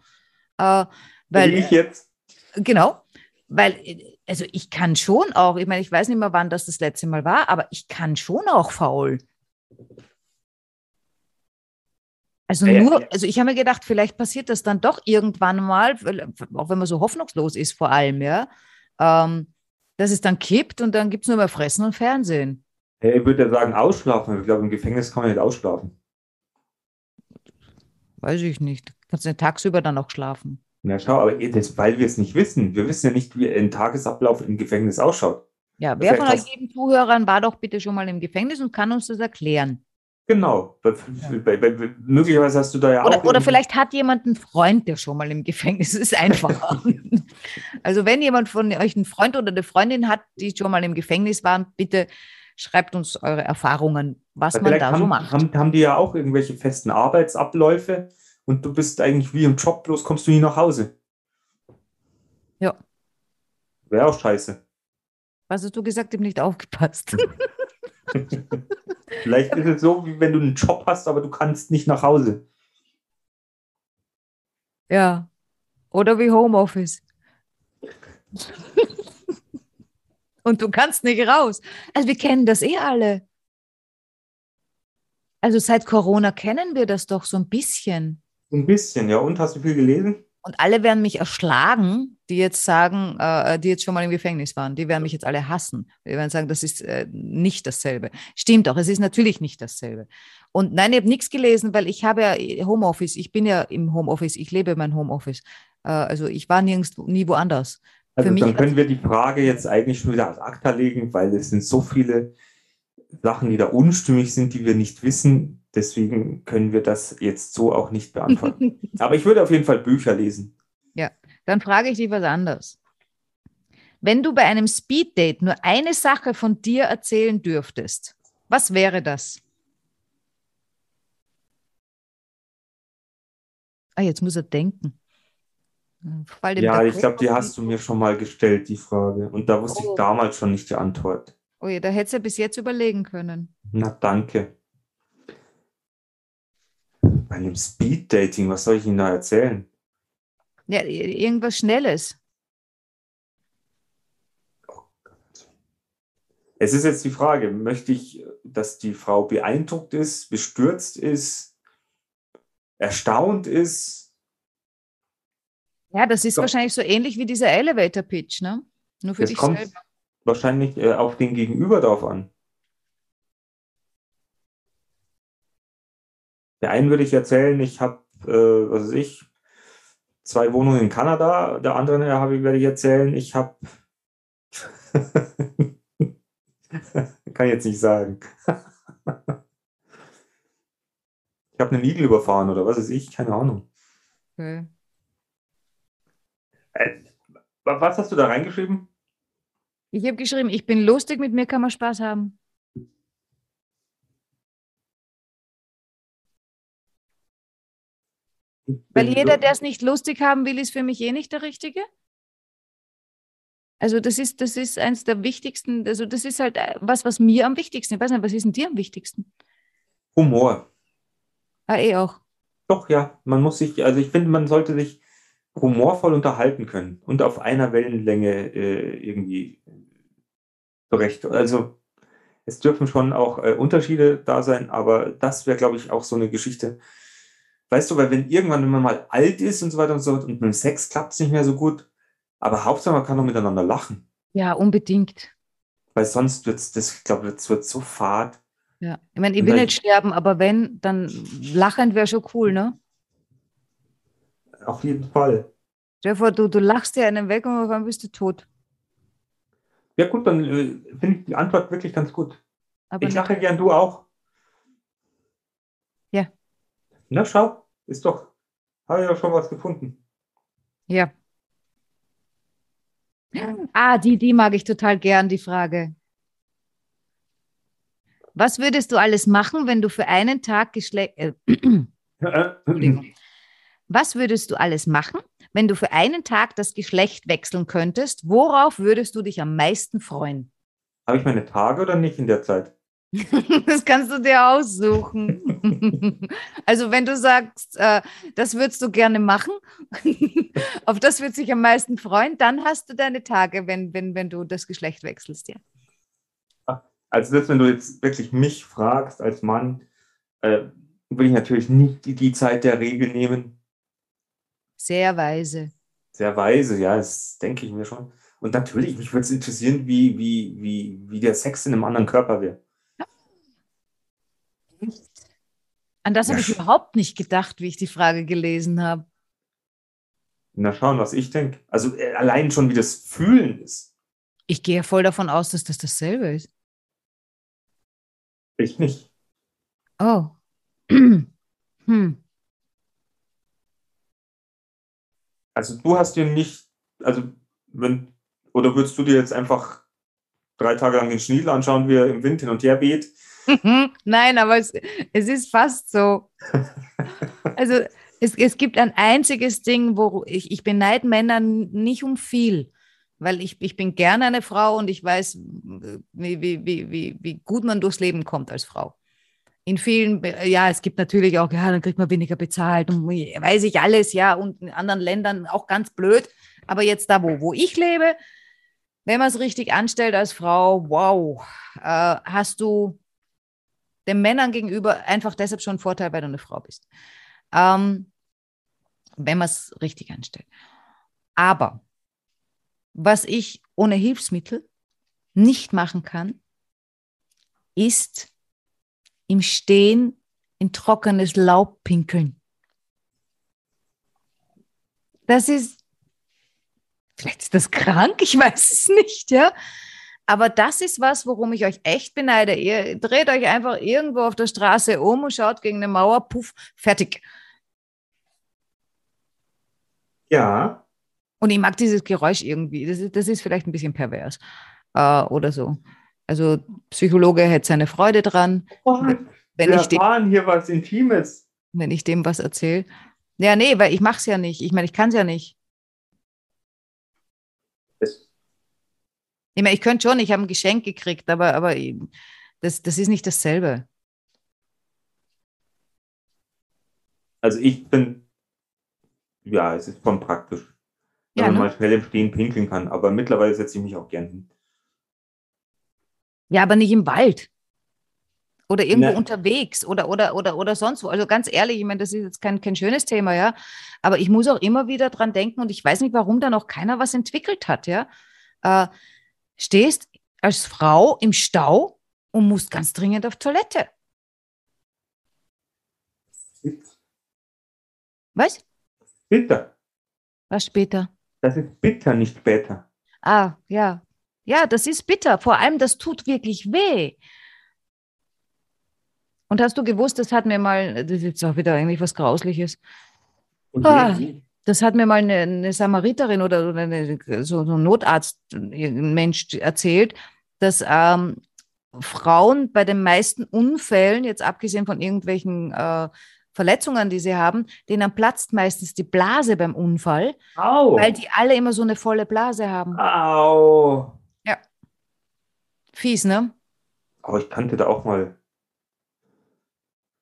S3: Äh, weil,
S2: ich jetzt.
S3: Genau, weil, also ich kann schon auch, ich meine, ich weiß nicht mehr, wann das das letzte Mal war, aber ich kann schon auch faul. Also nur, also ich habe mir gedacht, vielleicht passiert das dann doch irgendwann mal, auch wenn man so hoffnungslos ist vor allem, ja. Ähm, dass es dann kippt und dann gibt es nur mehr Fressen und Fernsehen.
S2: Ich würde ja sagen, ausschlafen. Ich glaube, im Gefängnis kann man nicht ausschlafen.
S3: Weiß ich nicht. Kannst du den tagsüber dann auch schlafen?
S2: Na schau, aber das, weil wir es nicht wissen. Wir wissen ja nicht, wie ein Tagesablauf im Gefängnis ausschaut.
S3: Ja, wer von euch lieben Zuhörern war doch bitte schon mal im Gefängnis und kann uns das erklären?
S2: Genau. Möglicherweise hast du da ja
S3: oder,
S2: auch.
S3: Oder vielleicht hat jemand einen Freund, der schon mal im Gefängnis ist. Einfacher. also, wenn jemand von euch einen Freund oder eine Freundin hat, die schon mal im Gefängnis waren, bitte schreibt uns eure Erfahrungen, was Weil man da
S2: haben,
S3: so macht.
S2: Haben, haben die ja auch irgendwelche festen Arbeitsabläufe und du bist eigentlich wie im Job, bloß kommst du nie nach Hause.
S3: Ja.
S2: Wäre auch scheiße.
S3: Was hast du gesagt? Ich habe nicht aufgepasst.
S2: Vielleicht ist es so, wie wenn du einen Job hast, aber du kannst nicht nach Hause.
S3: Ja. Oder wie Homeoffice. Und du kannst nicht raus. Also wir kennen das eh alle. Also seit Corona kennen wir das doch so ein bisschen.
S2: Ein bisschen, ja. Und hast du viel gelesen?
S3: Und alle werden mich erschlagen, die jetzt sagen, äh, die jetzt schon mal im Gefängnis waren. Die werden mich jetzt alle hassen. Die werden sagen, das ist äh, nicht dasselbe. Stimmt doch, es ist natürlich nicht dasselbe. Und nein, ich habe nichts gelesen, weil ich habe ja Homeoffice. Ich bin ja im Homeoffice. Ich lebe mein Homeoffice. Äh, also ich war nirgends, nie woanders.
S2: Also dann können wir die Frage jetzt eigentlich schon wieder als Akta legen, weil es sind so viele Sachen, die da unstimmig sind, die wir nicht wissen. Deswegen können wir das jetzt so auch nicht beantworten. Aber ich würde auf jeden Fall Bücher lesen.
S3: Ja, dann frage ich dich was anderes. Wenn du bei einem Speeddate nur eine Sache von dir erzählen dürftest, was wäre das? Ah, jetzt muss er denken.
S2: Ja, ich glaube, die hast du mir schon mal gestellt, die Frage. Und da wusste oh. ich damals schon nicht die Antwort.
S3: Oh ja, da hättest du bis jetzt überlegen können.
S2: Na, danke. Bei einem Speed-Dating, was soll ich Ihnen da erzählen?
S3: Ja, irgendwas Schnelles.
S2: Oh es ist jetzt die Frage, möchte ich, dass die Frau beeindruckt ist, bestürzt ist, erstaunt ist,
S3: Ja, das ist
S2: So.
S3: wahrscheinlich so ähnlich wie dieser Elevator Pitch, ne? Nur für
S2: Jetzt
S3: dich
S2: kommt
S3: selber.
S2: wahrscheinlich äh, auf den Gegenüber drauf an. Der einen würde ich erzählen, ich habe, äh, was weiß ich, zwei Wohnungen in Kanada. Der anderen ich, werde ich erzählen, ich habe, kann ich jetzt nicht sagen. ich habe einen Igel überfahren oder was weiß ich, keine Ahnung.
S3: Okay.
S2: Äh, wa- was hast du da reingeschrieben?
S3: Ich habe geschrieben, ich bin lustig, mit mir kann man Spaß haben. Weil jeder, der es nicht lustig haben will, ist für mich eh nicht der Richtige. Also das ist, das ist eins der wichtigsten, also das ist halt äh, was, was mir am wichtigsten ist. Ich weiß nicht, was ist denn dir am wichtigsten?
S2: Humor.
S3: Ah, eh auch.
S2: Doch, ja, man muss sich, also ich finde, man sollte sich humorvoll unterhalten können und auf einer Wellenlänge äh, irgendwie zurecht. Also es dürfen schon auch äh, Unterschiede da sein, aber das wäre, glaube ich, auch so eine Geschichte. Weißt du, weil wenn irgendwann, wenn man mal alt ist und so weiter und so fort und mit dem Sex klappt es nicht mehr so gut, aber Hauptsache man kann doch miteinander lachen,
S3: Ja, unbedingt.
S2: weil sonst wird es, das, ich glaube, das wird so fad.
S3: Ja. Ich meine, ich will nicht sterben, aber wenn, dann lachend wäre schon cool, ne?
S2: Auf jeden Fall.
S3: Stell vor, du, du lachst dir einen weg und auf einmal bist du tot.
S2: Ja gut, dann äh, finde ich die Antwort wirklich ganz gut.
S3: Aber
S2: Ich lache gern, du auch.
S3: Ja.
S2: Na, schau, ist doch, habe ich ja schon was gefunden.
S3: Ja. Ah, die, die mag ich total gern, die Frage. Was würdest du alles machen, wenn du für einen Tag Geschlecht. Äh. Was würdest du alles machen, wenn du für einen Tag das Geschlecht wechseln könntest? Worauf würdest du dich am meisten freuen?
S2: Habe ich meine Tage oder nicht in der Zeit?
S3: Das kannst du dir aussuchen. Also wenn du sagst, äh, das würdest du gerne machen, auf das wird sich am meisten freuen, dann hast du deine Tage, wenn, wenn, wenn du das Geschlecht wechselst. Ja.
S2: Also das, wenn du jetzt wirklich mich fragst als Mann, äh, will ich natürlich nicht die, die Zeit der Regel nehmen.
S3: Sehr weise.
S2: Sehr weise, ja, das denke ich mir schon. Und natürlich, mich würde es interessieren, wie, wie, wie, wie der Sex in einem anderen Körper wäre.
S3: An das
S2: Ja.
S3: habe ich überhaupt nicht gedacht, wie ich die Frage gelesen habe.
S2: Na schauen, was ich denke. Also äh, allein schon, wie das Fühlen ist.
S3: Ich gehe voll davon aus, dass das dasselbe ist.
S2: Ich nicht.
S3: Oh. hm.
S2: Also du hast dir nicht, also wenn, oder würdest du dir jetzt einfach drei Tage lang den Schniedel anschauen, wie er im Wind hin und her weht?
S3: Nein, aber es, es ist fast so. Also es, es gibt ein einziges Ding, wo ich, ich beneide Männer nicht um viel, weil ich, ich bin gerne eine Frau und ich weiß, wie, wie, wie, wie, gut man durchs Leben kommt als Frau. In vielen, ja, es gibt natürlich auch, ja, dann kriegt man weniger bezahlt und weiß ich alles, ja, und in anderen Ländern auch ganz blöd. Aber jetzt da, wo, wo ich lebe, wenn man es richtig anstellt als Frau, wow, äh, hast du den Männern gegenüber einfach deshalb schon einen Vorteil, weil du eine Frau bist. Ähm, wenn man es richtig anstellt. Aber was ich ohne Hilfsmittel nicht machen kann, ist im Stehen in trockenes Laub pinkeln. Das ist, vielleicht ist das krank, ich weiß es nicht, ja. Aber das ist was, worum ich euch echt beneide. Ihr dreht euch einfach irgendwo auf der Straße um und schaut gegen eine Mauer, puff, fertig.
S2: Ja.
S3: Und ich mag dieses Geräusch irgendwie. Das ist, das ist vielleicht ein bisschen pervers äh, oder so. Also Psychologe hätte seine Freude dran, wenn
S2: Wir
S3: ich, dem,
S2: erfahren hier was Intimes.
S3: wenn ich dem was erzähle. Ja, nee, weil ich mache es ja nicht. Ich meine, ich kann es ja nicht.
S2: Das,
S3: Ich meine, ich könnte schon, ich habe ein Geschenk gekriegt, aber, aber das, das ist nicht dasselbe.
S2: also ich bin, ja, es ist schon praktisch, wenn
S3: Ja,
S2: man
S3: ne?
S2: mal schnell im Stehen pinkeln kann. Aber mittlerweile setze ich mich auch gern hin.
S3: Ja, aber nicht im Wald. Oder irgendwo
S2: Na.
S3: unterwegs oder, oder, oder, oder sonst wo. Also ganz ehrlich, ich meine, das ist jetzt kein, kein schönes Thema, ja. Aber ich muss auch immer wieder dran denken und ich weiß nicht, warum da noch keiner was entwickelt hat, ja. Äh, stehst als Frau im Stau und musst ganz dringend auf Toilette. Was?
S2: Bitter.
S3: Was später?
S2: Das ist bitter, nicht später.
S3: Ah, ja. Ja, das ist bitter. Vor allem, das tut wirklich weh. Und hast du gewusst, das hat mir mal, das ist jetzt auch wieder eigentlich was Grausliches.
S2: Und
S3: Ah. Das hat mir mal eine, eine Samariterin oder, oder eine, so, so ein Notarzt, ein Mensch erzählt, dass ähm, Frauen bei den meisten Unfällen, jetzt abgesehen von irgendwelchen äh, Verletzungen, die sie haben, denen platzt meistens die Blase beim Unfall,
S2: Au.
S3: weil die alle immer so eine volle Blase haben.
S2: Au.
S3: Fies, ne?
S2: Aber ich kannte da auch mal.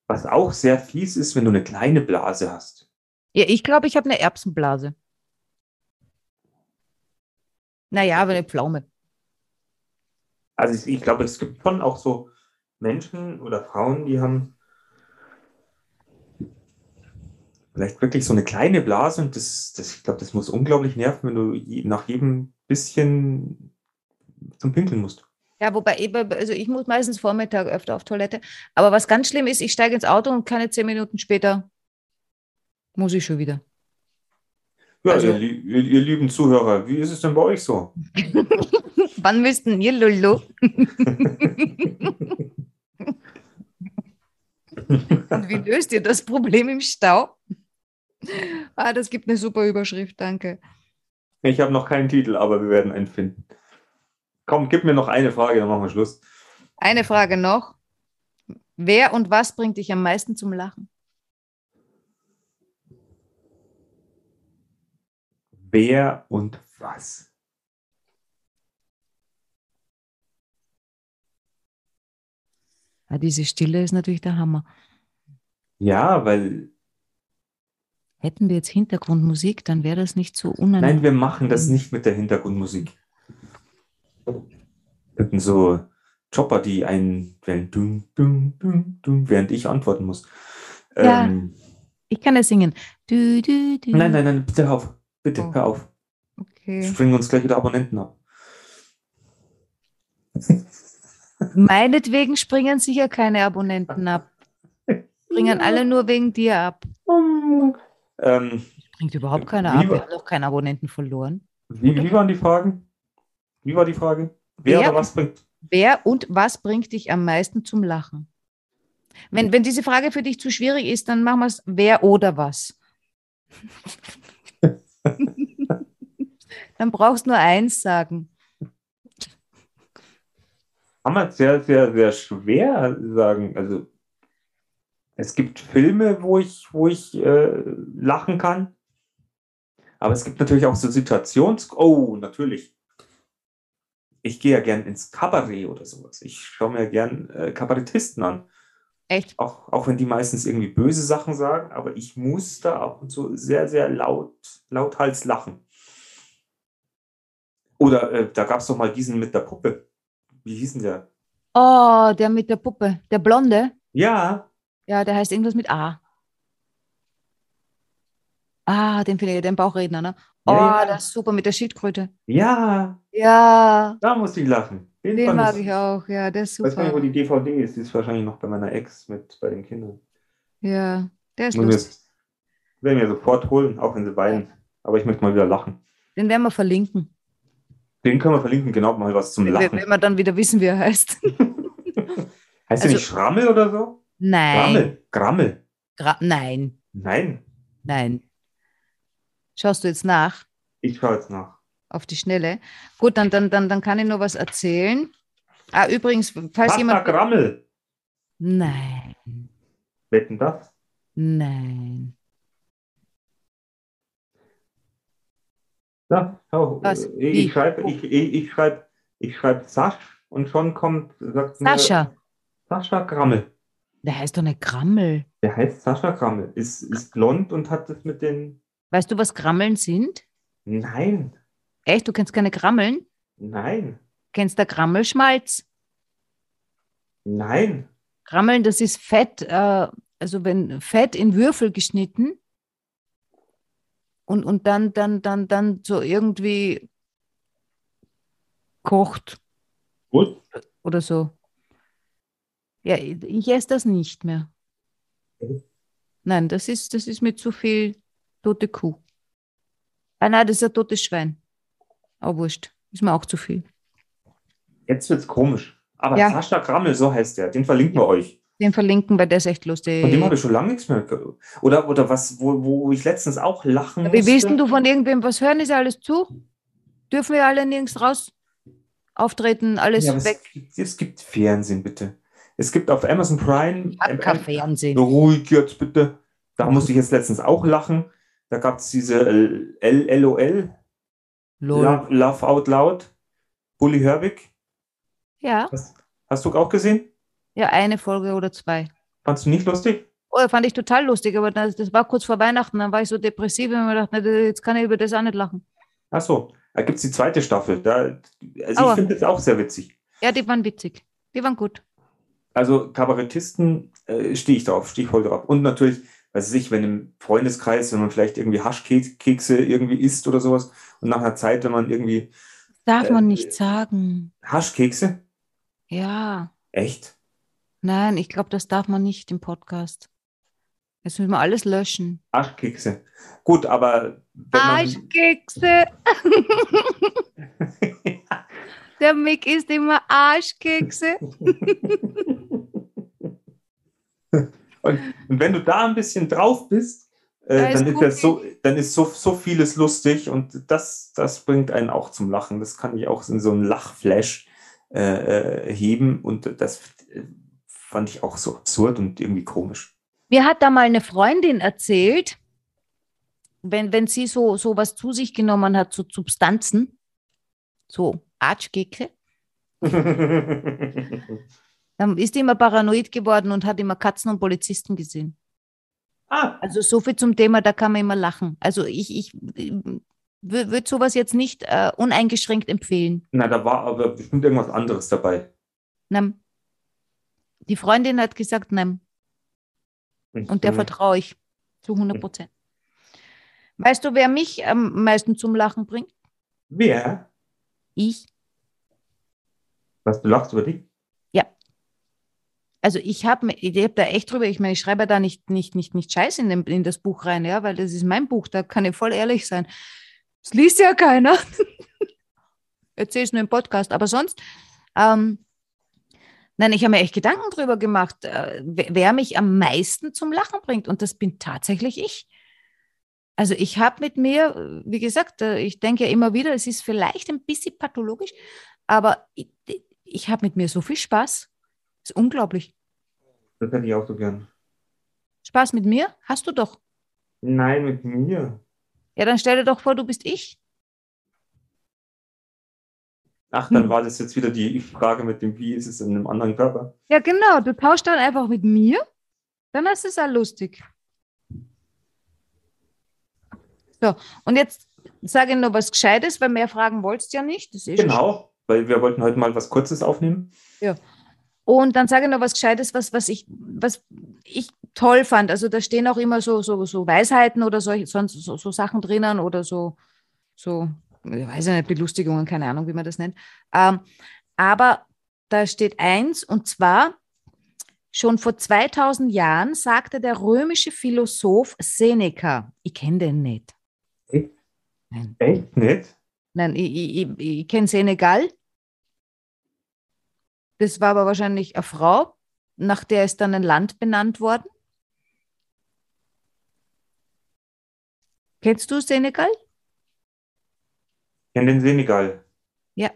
S2: Was auch sehr fies ist, wenn du eine kleine Blase hast.
S3: Ja, ich glaube, ich habe eine Erbsenblase. Naja, aber eine Pflaume.
S2: Also ich, ich glaube, es gibt schon auch so Menschen oder Frauen, die haben vielleicht wirklich so eine kleine Blase und das, das ich glaube, das muss unglaublich nerven, wenn du je, nach jedem bisschen zum Pinkeln musst.
S3: Ja, wobei, also ich muss meistens Vormittag öfter auf Toilette. Aber was ganz schlimm ist, ich steige ins Auto und keine zehn Minuten später muss ich schon wieder.
S2: Ja,
S3: Also-
S2: ihr, ihr, ihr lieben Zuhörer, wie ist es denn bei euch so?
S3: Wann müssten ihr Lulu? Und wie löst ihr das Problem im Stau? Ah, das gibt eine super Überschrift, danke.
S2: Ich habe noch keinen Titel, aber wir werden einen finden. Komm, gib mir noch eine Frage, dann machen wir Schluss.
S3: Eine Frage noch. Wer und was bringt dich am meisten zum Lachen?
S2: Wer und was?
S3: Ja, diese Stille ist natürlich der Hammer.
S2: Ja, weil,
S3: Hätten wir jetzt Hintergrundmusik, dann wäre das nicht so unangenehm.
S2: nein, wir machen das nicht mit der Hintergrundmusik. Wir hätten so Chopper, die einwählen, dum, dum, dum, dum, während ich antworten muss.
S3: Ja.
S2: Ähm,
S3: Ich kann es singen. Du, du, du.
S2: nein, nein, nein, bitte auf. Bitte,
S3: Oh.
S2: hör auf.
S3: Okay.
S2: Springen uns gleich wieder Abonnenten ab.
S3: Meinetwegen springen sicher keine Abonnenten ab. Springen alle nur wegen dir ab.
S2: Ähm,
S3: Springt überhaupt keiner
S2: Wie
S3: ab.
S2: war-
S3: Wir haben noch keinen Abonnenten verloren.
S2: wie, wie waren die Fragen? Wie war die Frage? Wer,
S3: Wer
S2: oder was bringt?
S3: Wer und was bringt dich am meisten zum Lachen? Wenn, wenn diese Frage für dich zu schwierig ist, dann machen wir es wer oder was. Dann brauchst du nur eins sagen.
S2: Kann man sehr, sehr, sehr schwer sagen. Also es gibt Filme, wo ich, wo ich äh, lachen kann. Aber es gibt natürlich auch so Situations... Oh, natürlich. Ich gehe ja gern ins Kabarett oder sowas. Ich schaue mir gern äh, Kabarettisten an.
S3: Echt?
S2: Auch, auch wenn die meistens irgendwie böse Sachen sagen, aber ich muss da ab und zu sehr, sehr laut, lauthals lachen. Oder äh, da gab es doch mal diesen mit der Puppe. Wie hieß denn der?
S3: Oh, der mit der Puppe. Der Blonde.
S2: Ja,
S3: Ja, der heißt irgendwas mit A. Ah, den finde ich, den Bauchredner, ne? Oh,
S2: Ja, ja.
S3: das ist super mit der Schildkröte.
S2: ja,
S3: Ja,
S2: da musste ich lachen. Den,
S3: den mag ich auch. Ja, der ist
S2: Ich weiß gar nicht, wo
S3: super.
S2: die DVD ist. Die ist wahrscheinlich noch bei meiner Ex mit bei den Kindern.
S3: Ja, der ist
S2: Muss
S3: lustig.
S2: werden wir sofort holen, auch wenn sie weinen. Aber ich möchte mal wieder lachen.
S3: Den werden wir verlinken.
S2: Den können wir verlinken, genau mal was zum Lachen.
S3: wenn wir dann wieder wissen, wie er heißt.
S2: Heißt
S3: also-
S2: der nicht Schrammel oder so?
S3: Nein.
S2: Grammel. Grammel.
S3: Gra nein,
S2: Nein.
S3: nein. Schaust du jetzt nach
S2: Ich schaue jetzt nach.
S3: auf die Schnelle? Gut, dann, dann, dann, dann kann ich nur was erzählen. Ah, übrigens, falls
S2: Pasta
S3: jemand.
S2: Grammel.
S3: Nein,
S2: Wetten das?
S3: nein.
S2: Schau.
S3: Was?
S2: äh,
S3: Wie?
S2: Ich schreibe, ich, ich, ich schreibe, ich schreibe Sasch und schon kommt, sagt
S3: Sascha.
S2: Mir, Sascha Grammel.
S3: Der heißt doch nicht Grammel.
S2: Der heißt Sascha Grammel. Ist, ist blond und hat das mit den.
S3: Weißt du, was Grammeln sind?
S2: Nein,
S3: Echt, du kennst keine Grammeln?
S2: nein,
S3: Kennst du Grammelschmalz?
S2: nein.
S3: Rammeln, das ist Fett, äh, also wenn Fett in Würfel geschnitten und, und dann, dann, dann, dann so irgendwie kocht
S2: Gut.
S3: oder so. Ja, ich esse das nicht mehr.
S2: Mhm.
S3: Nein, das ist, das ist mir zu viel tote Kuh. Ah nein, das ist ein totes Schwein. Aber wurscht. Ist mir auch zu viel.
S2: Jetzt wird's komisch. Aber
S3: Ja.
S2: Sascha Krammel, so heißt der. Den verlinken wir euch.
S3: Den verlinken, weil der ist echt lustig.
S2: Von dem habe ich schon lange nichts mehr gehört. Oder, oder was, wo, wo ich letztens auch lachen
S3: Wie willst
S2: musste.
S3: denn du von irgendwem was hören? Ist alles zu? Dürfen wir alle nirgends raus auftreten? Alles
S2: Ja,
S3: weg?
S2: es, gibt- es gibt Fernsehen, bitte. Es gibt auf Amazon Prime.
S3: Ich hab
S2: ähm,
S3: kein Fernsehen.
S2: Ruhig jetzt bitte. Da musste ich jetzt letztens auch lachen. Da gab es diese LOL,
S3: Lol.
S2: Love, Love Out Loud, Bully Herbig.
S3: Ja,
S2: Hast, hast du auch gesehen?
S3: Ja, eine Folge oder zwei.
S2: Fandst du nicht lustig?
S3: Oh, fand ich total lustig, aber das, das war kurz vor Weihnachten, dann war ich so depressiv und mir gedacht, na, jetzt kann ich über das auch nicht lachen.
S2: Ach so, da gibt es die zweite Staffel. Da, also
S3: Aua.
S2: ich finde das auch sehr witzig.
S3: Ja, die waren witzig. Die waren gut.
S2: Also Kabarettisten äh, stehe ich drauf, stehe ich voll drauf. Und natürlich, weiß ich, wenn im Freundeskreis, wenn man vielleicht irgendwie Haschkekse irgendwie isst oder sowas und nach einer Zeit, wenn man irgendwie
S3: Darf
S2: Äh,
S3: man nicht sagen.
S2: Haschkekse,
S3: Ja,
S2: echt?
S3: Nein, ich glaube, das darf man nicht im Podcast. Jetzt müssen wir alles löschen.
S2: Haschkekse. Gut, aber wenn
S3: Arschkekse. Der Mick isst immer Arschkekse.
S2: und, wenn du da ein bisschen drauf bist, äh,
S3: Da ist
S2: dann, ist das so, dann ist so, so vieles lustig und das, das bringt einen auch zum Lachen. Das kann ich auch in so einen Lachflash äh, äh, heben und das fand ich auch so absurd und irgendwie komisch.
S3: Mir hat da mal eine Freundin erzählt, wenn, wenn sie so, so was zu sich genommen hat, so Substanzen, so Arschkekse, dann ist die immer paranoid geworden und hat immer Katzen und Polizisten gesehen.
S2: ah,
S3: Also so viel zum Thema, da kann man immer lachen. Also ich, ich würde sowas jetzt nicht äh, uneingeschränkt empfehlen.
S2: na, da war aber bestimmt irgendwas anderes dabei.
S3: Nein. Die Freundin hat gesagt, nein. Und der vertraue ich zu 100 Prozent. Weißt du, wer mich am meisten zum Lachen bringt?
S2: Wer?
S3: Ich.
S2: Was, du lachst über dich?
S3: Also ich habe ich hab da echt drüber, ich meine, ich schreibe da nicht, nicht, nicht, nicht Scheiß in, dem, in das Buch rein, ja, weil das ist mein Buch, da kann ich voll ehrlich sein. Das liest ja keiner. Erzähl es nur im Podcast, aber sonst, ähm, nein, ich habe mir echt Gedanken drüber gemacht, äh, wer, mich am meisten zum Lachen bringt und das bin tatsächlich ich. Also ich habe mit mir, wie gesagt, äh, ich denke ja immer wieder, es ist vielleicht ein bisschen pathologisch, aber ich, ich habe mit mir so viel Spaß. Das ist unglaublich.
S2: Das hätte ich auch so gern.
S3: Spaß mit mir? Hast du doch.
S2: Nein, mit mir.
S3: Ja, dann stell dir doch vor, du bist ich.
S2: Ach, dann
S3: Hm.
S2: war das jetzt wieder die Frage mit dem, wie ist es in einem anderen Körper?
S3: Ja, genau. Du tauschst dann einfach mit mir. Dann ist es auch lustig. So, und jetzt sage ich noch was Gescheites, weil mehr fragen wolltest du ja nicht. Eh schon
S2: Genau, weil wir wollten heute mal was Kurzes aufnehmen.
S3: Und dann sage ich noch was Gescheites, was, was, ich, was ich toll fand. Also da stehen auch immer so, so, so Weisheiten oder solche, sonst so, so Sachen drinnen oder so, so, weiß ja nicht, Belustigungen, keine Ahnung, wie man das nennt. Ähm, aber da steht eins, und zwar, schon vor 2000 Jahren sagte der römische Philosoph Seneca, ich kenne den nicht.
S2: Echt?
S3: Nein,
S2: Echt nicht?
S3: Nein ich, ich, ich, ich kenne Senegal. Das war aber wahrscheinlich eine Frau, nach der ist dann ein Land benannt worden. Kennst du Senegal?
S2: Ich kenne den Senegal.
S3: Ja.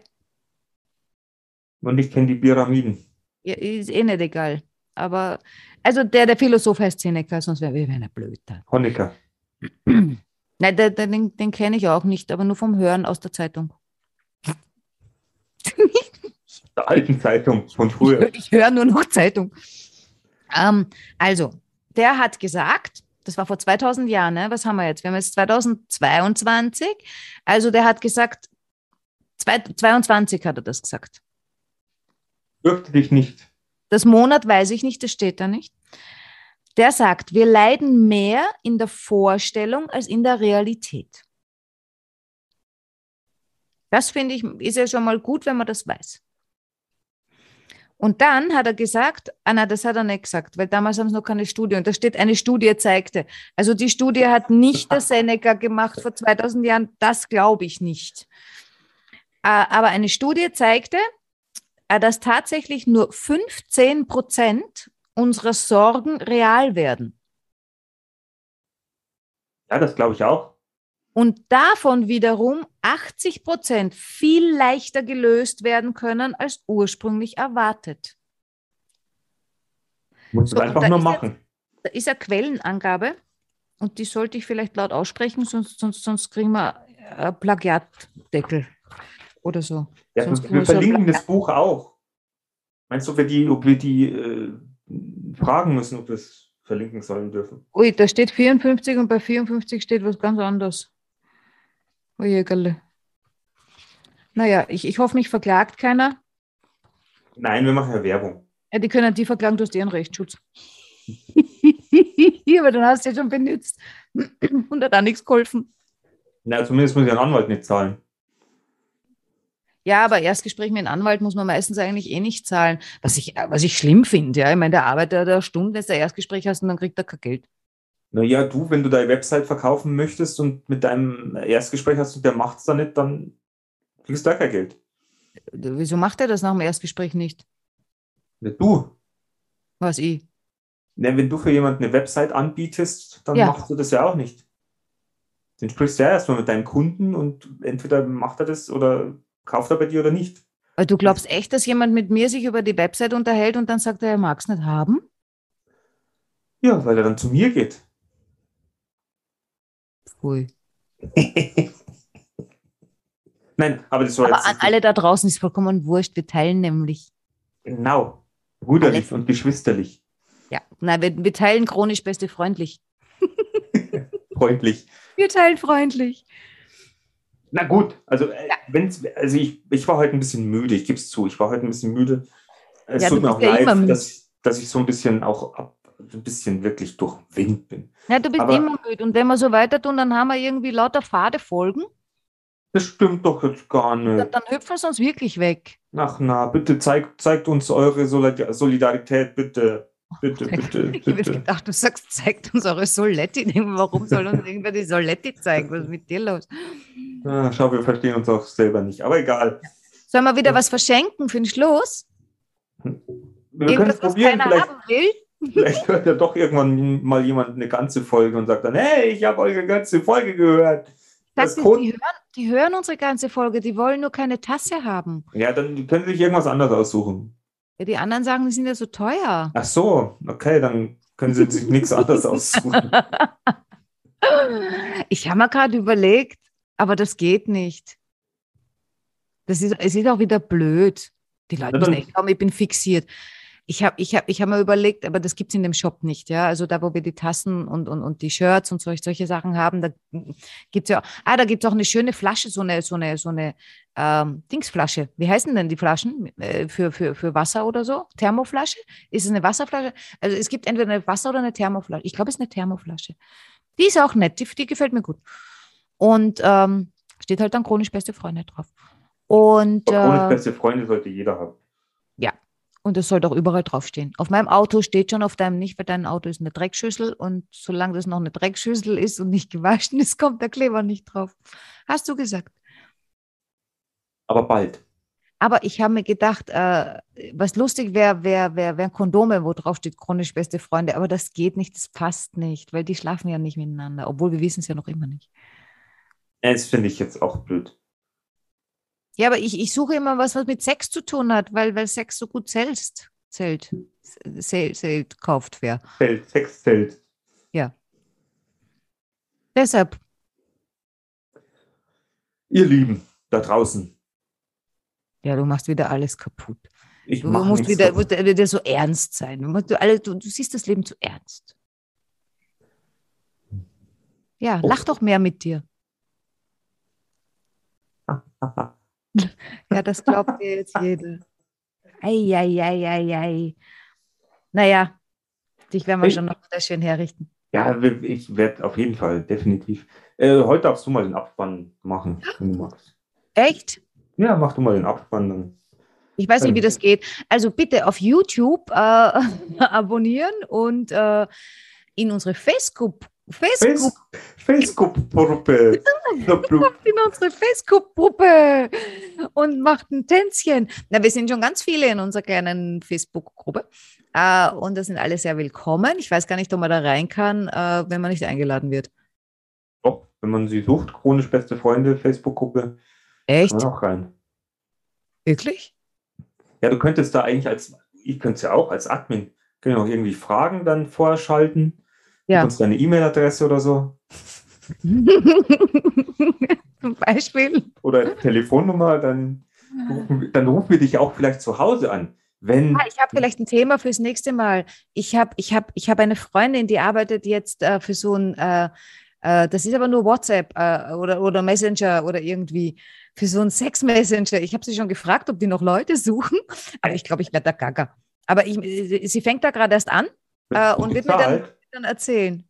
S2: Und ich kenne die Pyramiden.
S3: Ja, ist eh nicht egal. Aber, also der, der Philosoph heißt Seneca, sonst wäre wir wären blöd.
S2: Honecker.
S3: Nein, der, der, den, den kenne ich auch nicht, aber nur vom Hören aus der Zeitung.
S2: Der alten Zeitung von früher.
S3: Ich höre nur noch Zeitung. Ähm, also, der hat gesagt, das war vor 2000 Jahren, ne? was haben wir jetzt? Wir haben jetzt 2022. Also, der hat gesagt, zwei- 22 hat er das gesagt.
S2: Fürchte dich nicht.
S3: Das Monat weiß ich nicht, das steht da nicht. Der sagt, wir leiden mehr in der Vorstellung als in der Realität. Das finde ich, ist ja schon mal gut, wenn man das weiß. Und dann hat er gesagt, ah nein, das hat er nicht gesagt, weil damals haben sie noch keine Studie und da steht, eine Studie zeigte. Also die Studie hat nicht der Seneca gemacht vor 2000 Jahren, das glaube ich nicht. Äh, aber eine Studie zeigte, äh, dass tatsächlich nur 15 Prozent unserer Sorgen real werden.
S2: Ja, das glaube ich auch.
S3: Und davon wiederum 80 Prozent viel leichter gelöst werden können als ursprünglich erwartet.
S2: Muss so, einfach nur machen.
S3: Jetzt, da ist eine Quellenangabe und die sollte ich vielleicht laut aussprechen, sonst, sonst, sonst kriegen wir einen Plagiatdeckel oder so.
S2: Ja, sonst wir verlinken das Buch auch. Meinst du, ob wir die, ob wir die äh, fragen müssen, ob wir es verlinken sollen dürfen?
S3: Ui, da steht 54 und bei 54 steht was ganz anderes. Oh Jägerle. Naja, ich, ich hoffe, mich verklagt keiner.
S2: Nein, wir machen ja Werbung.
S3: Ja, die können die verklagen, du hast ihren Rechtsschutz. Aber dann hast du ja schon benutzt und hat auch nichts geholfen.
S2: Na, zumindest muss ich einen Anwalt nicht zahlen.
S3: Ja, aber Erstgespräch mit einem Anwalt muss man meistens eigentlich eh nicht zahlen. Was ich, was ich schlimm finde, ja. Ich meine, der arbeitet da Stunden, jetzt der Erstgespräch hast und dann kriegt er kein Geld.
S2: Naja, du, wenn du deine Website verkaufen möchtest und mit deinem Erstgespräch hast und der macht es dann nicht, dann kriegst du da kein Geld.
S3: Wieso macht er das nach dem Erstgespräch nicht?
S2: Ja, du.
S3: Was ich?
S2: Na, wenn du für jemanden eine Website anbietest, dann ja. machst du das ja auch nicht. Dann sprichst du ja erstmal mit deinem Kunden und entweder macht er das oder kauft er bei dir oder nicht.
S3: Aber du glaubst echt, dass jemand mit mir sich über die Website unterhält und dann sagt er, er mag es nicht haben?
S2: Ja, weil er dann zu mir geht.
S3: Pfui.
S2: Nein, aber das war
S3: aber
S2: jetzt.
S3: an alle da draußen ist vollkommen wurscht. Wir teilen nämlich.
S2: Genau. Brüderlich und geschwisterlich.
S3: Ja, nein, wir, wir teilen chronisch beste freundlich.
S2: freundlich.
S3: Wir teilen freundlich.
S2: Na gut, also, äh, ja. wenn's, also ich, ich war heute ein bisschen müde, ich gebe es zu, ich war heute ein bisschen müde. Es ja, tut mir auch ja leid, dass, dass ich so ein bisschen auch ab, ein bisschen wirklich durch Wind bin.
S3: Ja, du bist Aber, immer müde. Und wenn wir so weiter tun, dann haben wir irgendwie lauter Pfade folgen.
S2: Das stimmt doch jetzt gar nicht.
S3: Dann, dann hüpfen sie uns wirklich weg.
S2: Ach na, bitte zeigt, zeigt uns eure Solidarität, bitte. Bitte, bitte,
S3: bitte. Ich habe gedacht, du sagst, zeigt uns eure Soletti. Warum soll uns irgendwer die Soletti zeigen? Was ist mit dir los?
S2: Ah, schau, wir verstehen uns auch selber nicht, aber egal.
S3: Sollen wir wieder was verschenken für den Schluss?
S2: Wir können es probieren. Vielleicht, vielleicht hört ja doch irgendwann mal jemand eine ganze Folge und sagt dann, hey, ich habe eure ganze Folge gehört.
S3: Das das die, hören, die hören unsere ganze Folge, die wollen nur keine Tasse haben.
S2: Ja, dann können sie sich irgendwas anderes aussuchen.
S3: Ja, die anderen sagen, die sind ja so teuer.
S2: Ach so, okay, dann können sie sich nichts anderes aussuchen.
S3: Ich habe mir gerade überlegt, aber das geht nicht. Das ist, es ist auch wieder blöd. Die Leute müssen echt glauben, ich bin fixiert. Ich habe ich hab, ich hab mir überlegt, aber das gibt es in dem Shop nicht, ja. Also da, wo wir die Tassen und, und, und die Shirts und solche, solche Sachen haben, da gibt es ja, ah, da gibt es auch eine schöne Flasche, so eine, so eine, so eine ähm, Dingsflasche. Wie heißen denn die Flaschen äh, für, für, für Wasser oder so? Thermoflasche? Ist es eine Wasserflasche? Also es gibt entweder eine Wasser- oder eine Thermoflasche. Ich glaube, es ist eine Thermoflasche. Die ist auch nett, die, die gefällt mir gut. Und ähm, steht halt dann chronisch beste Freunde drauf. Und,
S2: chronisch äh, beste Freunde sollte jeder haben.
S3: Ja, und es sollte auch überall draufstehen. Auf meinem Auto steht schon, auf deinem nicht, weil dein Auto ist eine Dreckschüssel und solange das noch eine Dreckschüssel ist und nicht gewaschen ist, kommt der Kleber nicht drauf. Hast du gesagt.
S2: Aber bald.
S3: Aber ich habe mir gedacht, äh, was lustig wäre, wäre wär, wär Kondome, wo drauf steht, chronisch beste Freunde. Aber das geht nicht, das passt nicht, weil die schlafen ja nicht miteinander, obwohl wir wissen es ja noch immer nicht.
S2: Das finde ich jetzt auch blöd.
S3: Ja, aber ich, ich suche immer was, was mit Sex zu tun hat, weil, weil Sex so gut zählt. Zählt. Zählt, zählt kauft wer.
S2: Zählt, Sex zählt.
S3: Ja. Deshalb.
S2: Ihr Lieben, da draußen.
S3: Ja, du machst wieder alles kaputt.
S2: Ich
S3: du musst wieder, musst wieder so ernst sein. Du, musst, du, alle, du, du siehst das Leben zu ernst. Ja, lach doch mehr mit dir. ja, das glaubt dir jetzt jeder. Eieieiei. Naja, dich werden wir
S2: Ich-
S3: schon noch sehr schön herrichten.
S2: Ja, ich werde auf jeden Fall, definitiv. Äh, heute darfst du mal den Abspann machen, wenn du magst.
S3: Echt?
S2: Ja, mach du mal den Abspann dann.
S3: Ich weiß nicht, wie das geht. Also bitte auf YouTube äh, abonnieren und äh, in unsere Facebook, Facebook,
S2: Face Facebook-Gruppe. Blub, blub.
S3: in unsere Facebook-Gruppe und macht ein Tänzchen. Na, wir sind schon ganz viele in unserer kleinen Facebook-Gruppe äh, und da sind alle sehr willkommen. Ich weiß gar nicht, ob man da rein kann, äh, wenn man nicht eingeladen wird.
S2: Doch, wenn man sie sucht, chronisch beste Freunde, Facebook-Gruppe,
S3: Echt?
S2: kann man auch rein.
S3: Wirklich?
S2: Ja, du könntest da eigentlich als, ich könnte es ja auch als Admin, können auch irgendwie Fragen dann vorschalten. Du
S3: Ja.
S2: kannst deine E-Mail-Adresse oder so.
S3: Zum Beispiel.
S2: Oder Telefonnummer, dann rufen, wir- dann rufen wir dich auch vielleicht zu Hause an. Wenn,
S3: Ah, ich habe vielleicht ein Thema fürs nächste Mal. Ich habe ich hab, ich hab eine Freundin, die arbeitet jetzt äh, für so ein, äh, äh, das ist aber nur WhatsApp äh, oder, oder Messenger oder irgendwie, für so ein Sex-Messenger. Ich habe sie schon gefragt, ob die noch Leute suchen, aber ich glaube, ich werde da gaga. Aber ich, sie fängt da gerade erst an äh, und wird mir dann, dann erzählen.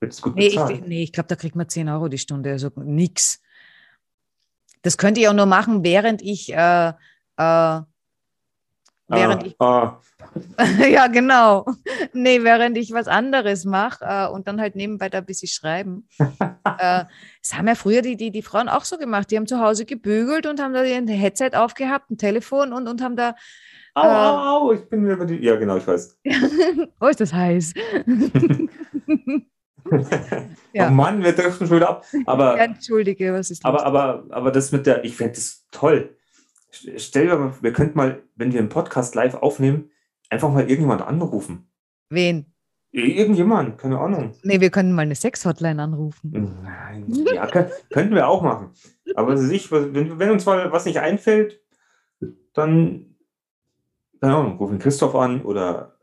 S2: wird es gut
S3: Nee, ich, nee, ich glaube, da kriegt man 10 Euro die Stunde, also nix. Das könnte ich auch nur machen, während ich, äh, äh, während
S2: ah,
S3: ich
S2: ah,
S3: ja, genau. Nee, während ich was anderes mache äh, und dann halt nebenbei da ein bisschen schreiben. äh, das haben ja früher die, die, die Frauen auch so gemacht. Die haben zu Hause gebügelt und haben da ein Headset aufgehabt, ein Telefon und, und haben da,
S2: au, au, au, ich bin mir über die. Ja, genau, ich weiß.
S3: oh, ist das heiß. Ja.
S2: Oh Mann, wir driften schon wieder ab. Aber,
S3: Ja, Entschuldige, was ist los?
S2: aber, aber, aber das mit der, ich finde das toll. St- Stell dir mal, wir könnten mal, wenn wir einen Podcast live aufnehmen, einfach mal irgendjemand anrufen.
S3: Wen?
S2: Irgendjemand, keine Ahnung.
S3: Nee, wir können mal eine Sex-Hotline anrufen.
S2: Nein, ja, kö- könnten wir auch machen. Aber was weiß ich, was- wenn, wenn uns mal was nicht einfällt, dann, keine Ahnung, rufen Christoph an oder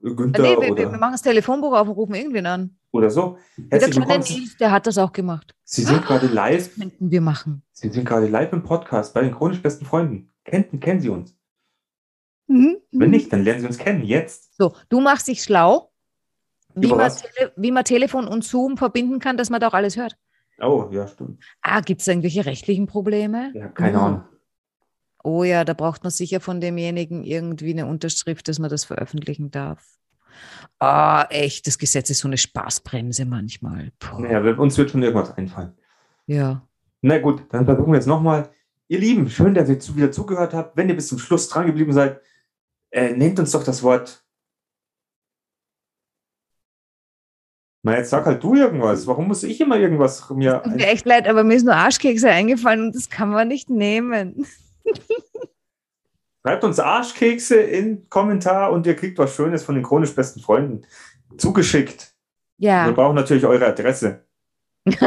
S2: Günther
S3: nee, wir, wir, wir
S2: oder,
S3: machen das Telefonbuch auf und rufen irgendwen an.
S2: oder so.
S3: Der
S2: Herzlich
S3: kleine
S2: willkommen. Sie
S3: Nils, der hat das auch gemacht.
S2: Sie sind gerade live.
S3: Könnten wir machen.
S2: Sie sind gerade live im Podcast bei den chronisch besten Freunden. Kennen, kennen Sie uns?
S3: Mhm.
S2: Wenn nicht, dann lernen Sie uns kennen. Jetzt.
S3: So, du machst dich schlau, wie man? Tele wie man Telefon und Zoom verbinden kann, dass man da auch alles hört.
S2: Oh, ja, stimmt.
S3: Ah, gibt es irgendwelche rechtlichen Probleme?
S2: Ja, keine
S3: Hm.
S2: Ahnung.
S3: Oh ja, da braucht man sicher von demjenigen irgendwie eine Unterschrift, dass man das veröffentlichen darf. Ah, echt, das Gesetz ist so eine Spaßbremse manchmal. Puh.
S2: Naja, uns wird schon irgendwas einfallen.
S3: Ja.
S2: Na gut, dann versuchen wir jetzt nochmal. Ihr Lieben, schön, dass ihr zu, wieder zugehört habt. Wenn ihr bis zum Schluss dran geblieben seid, äh, nehmt uns doch das Wort. Na, jetzt sag halt du irgendwas. Warum muss ich immer irgendwas mir.
S3: Tut mir echt leid, aber mir ist nur Arschkekse eingefallen und das kann man nicht nehmen.
S2: Schreibt uns Arschkekse in Kommentar und ihr kriegt was Schönes von den chronisch besten Freunden zugeschickt. Wir
S3: Ja.
S2: brauchen natürlich eure Adresse.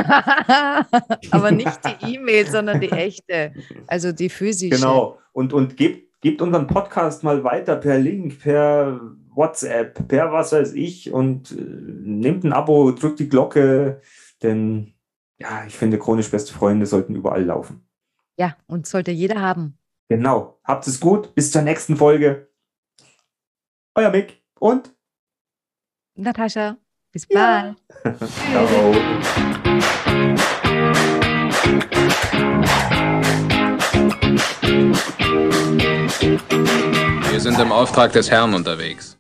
S3: aber nicht die E-Mail, sondern die echte. Also die physische.
S2: Genau. Und, und gebt, gebt unseren Podcast mal weiter per Link, per WhatsApp, per was weiß ich und äh, nehmt ein Abo, drückt die Glocke, denn ja, ich finde, chronisch beste Freunde sollten überall laufen.
S3: Ja, und sollte jeder haben.
S2: Genau. Habt es gut. Bis zur nächsten Folge. Euer Mick und
S3: Natascha, bis
S2: Ja.
S3: bald.
S2: ciao.
S4: Wir sind im Auftrag des Herrn unterwegs.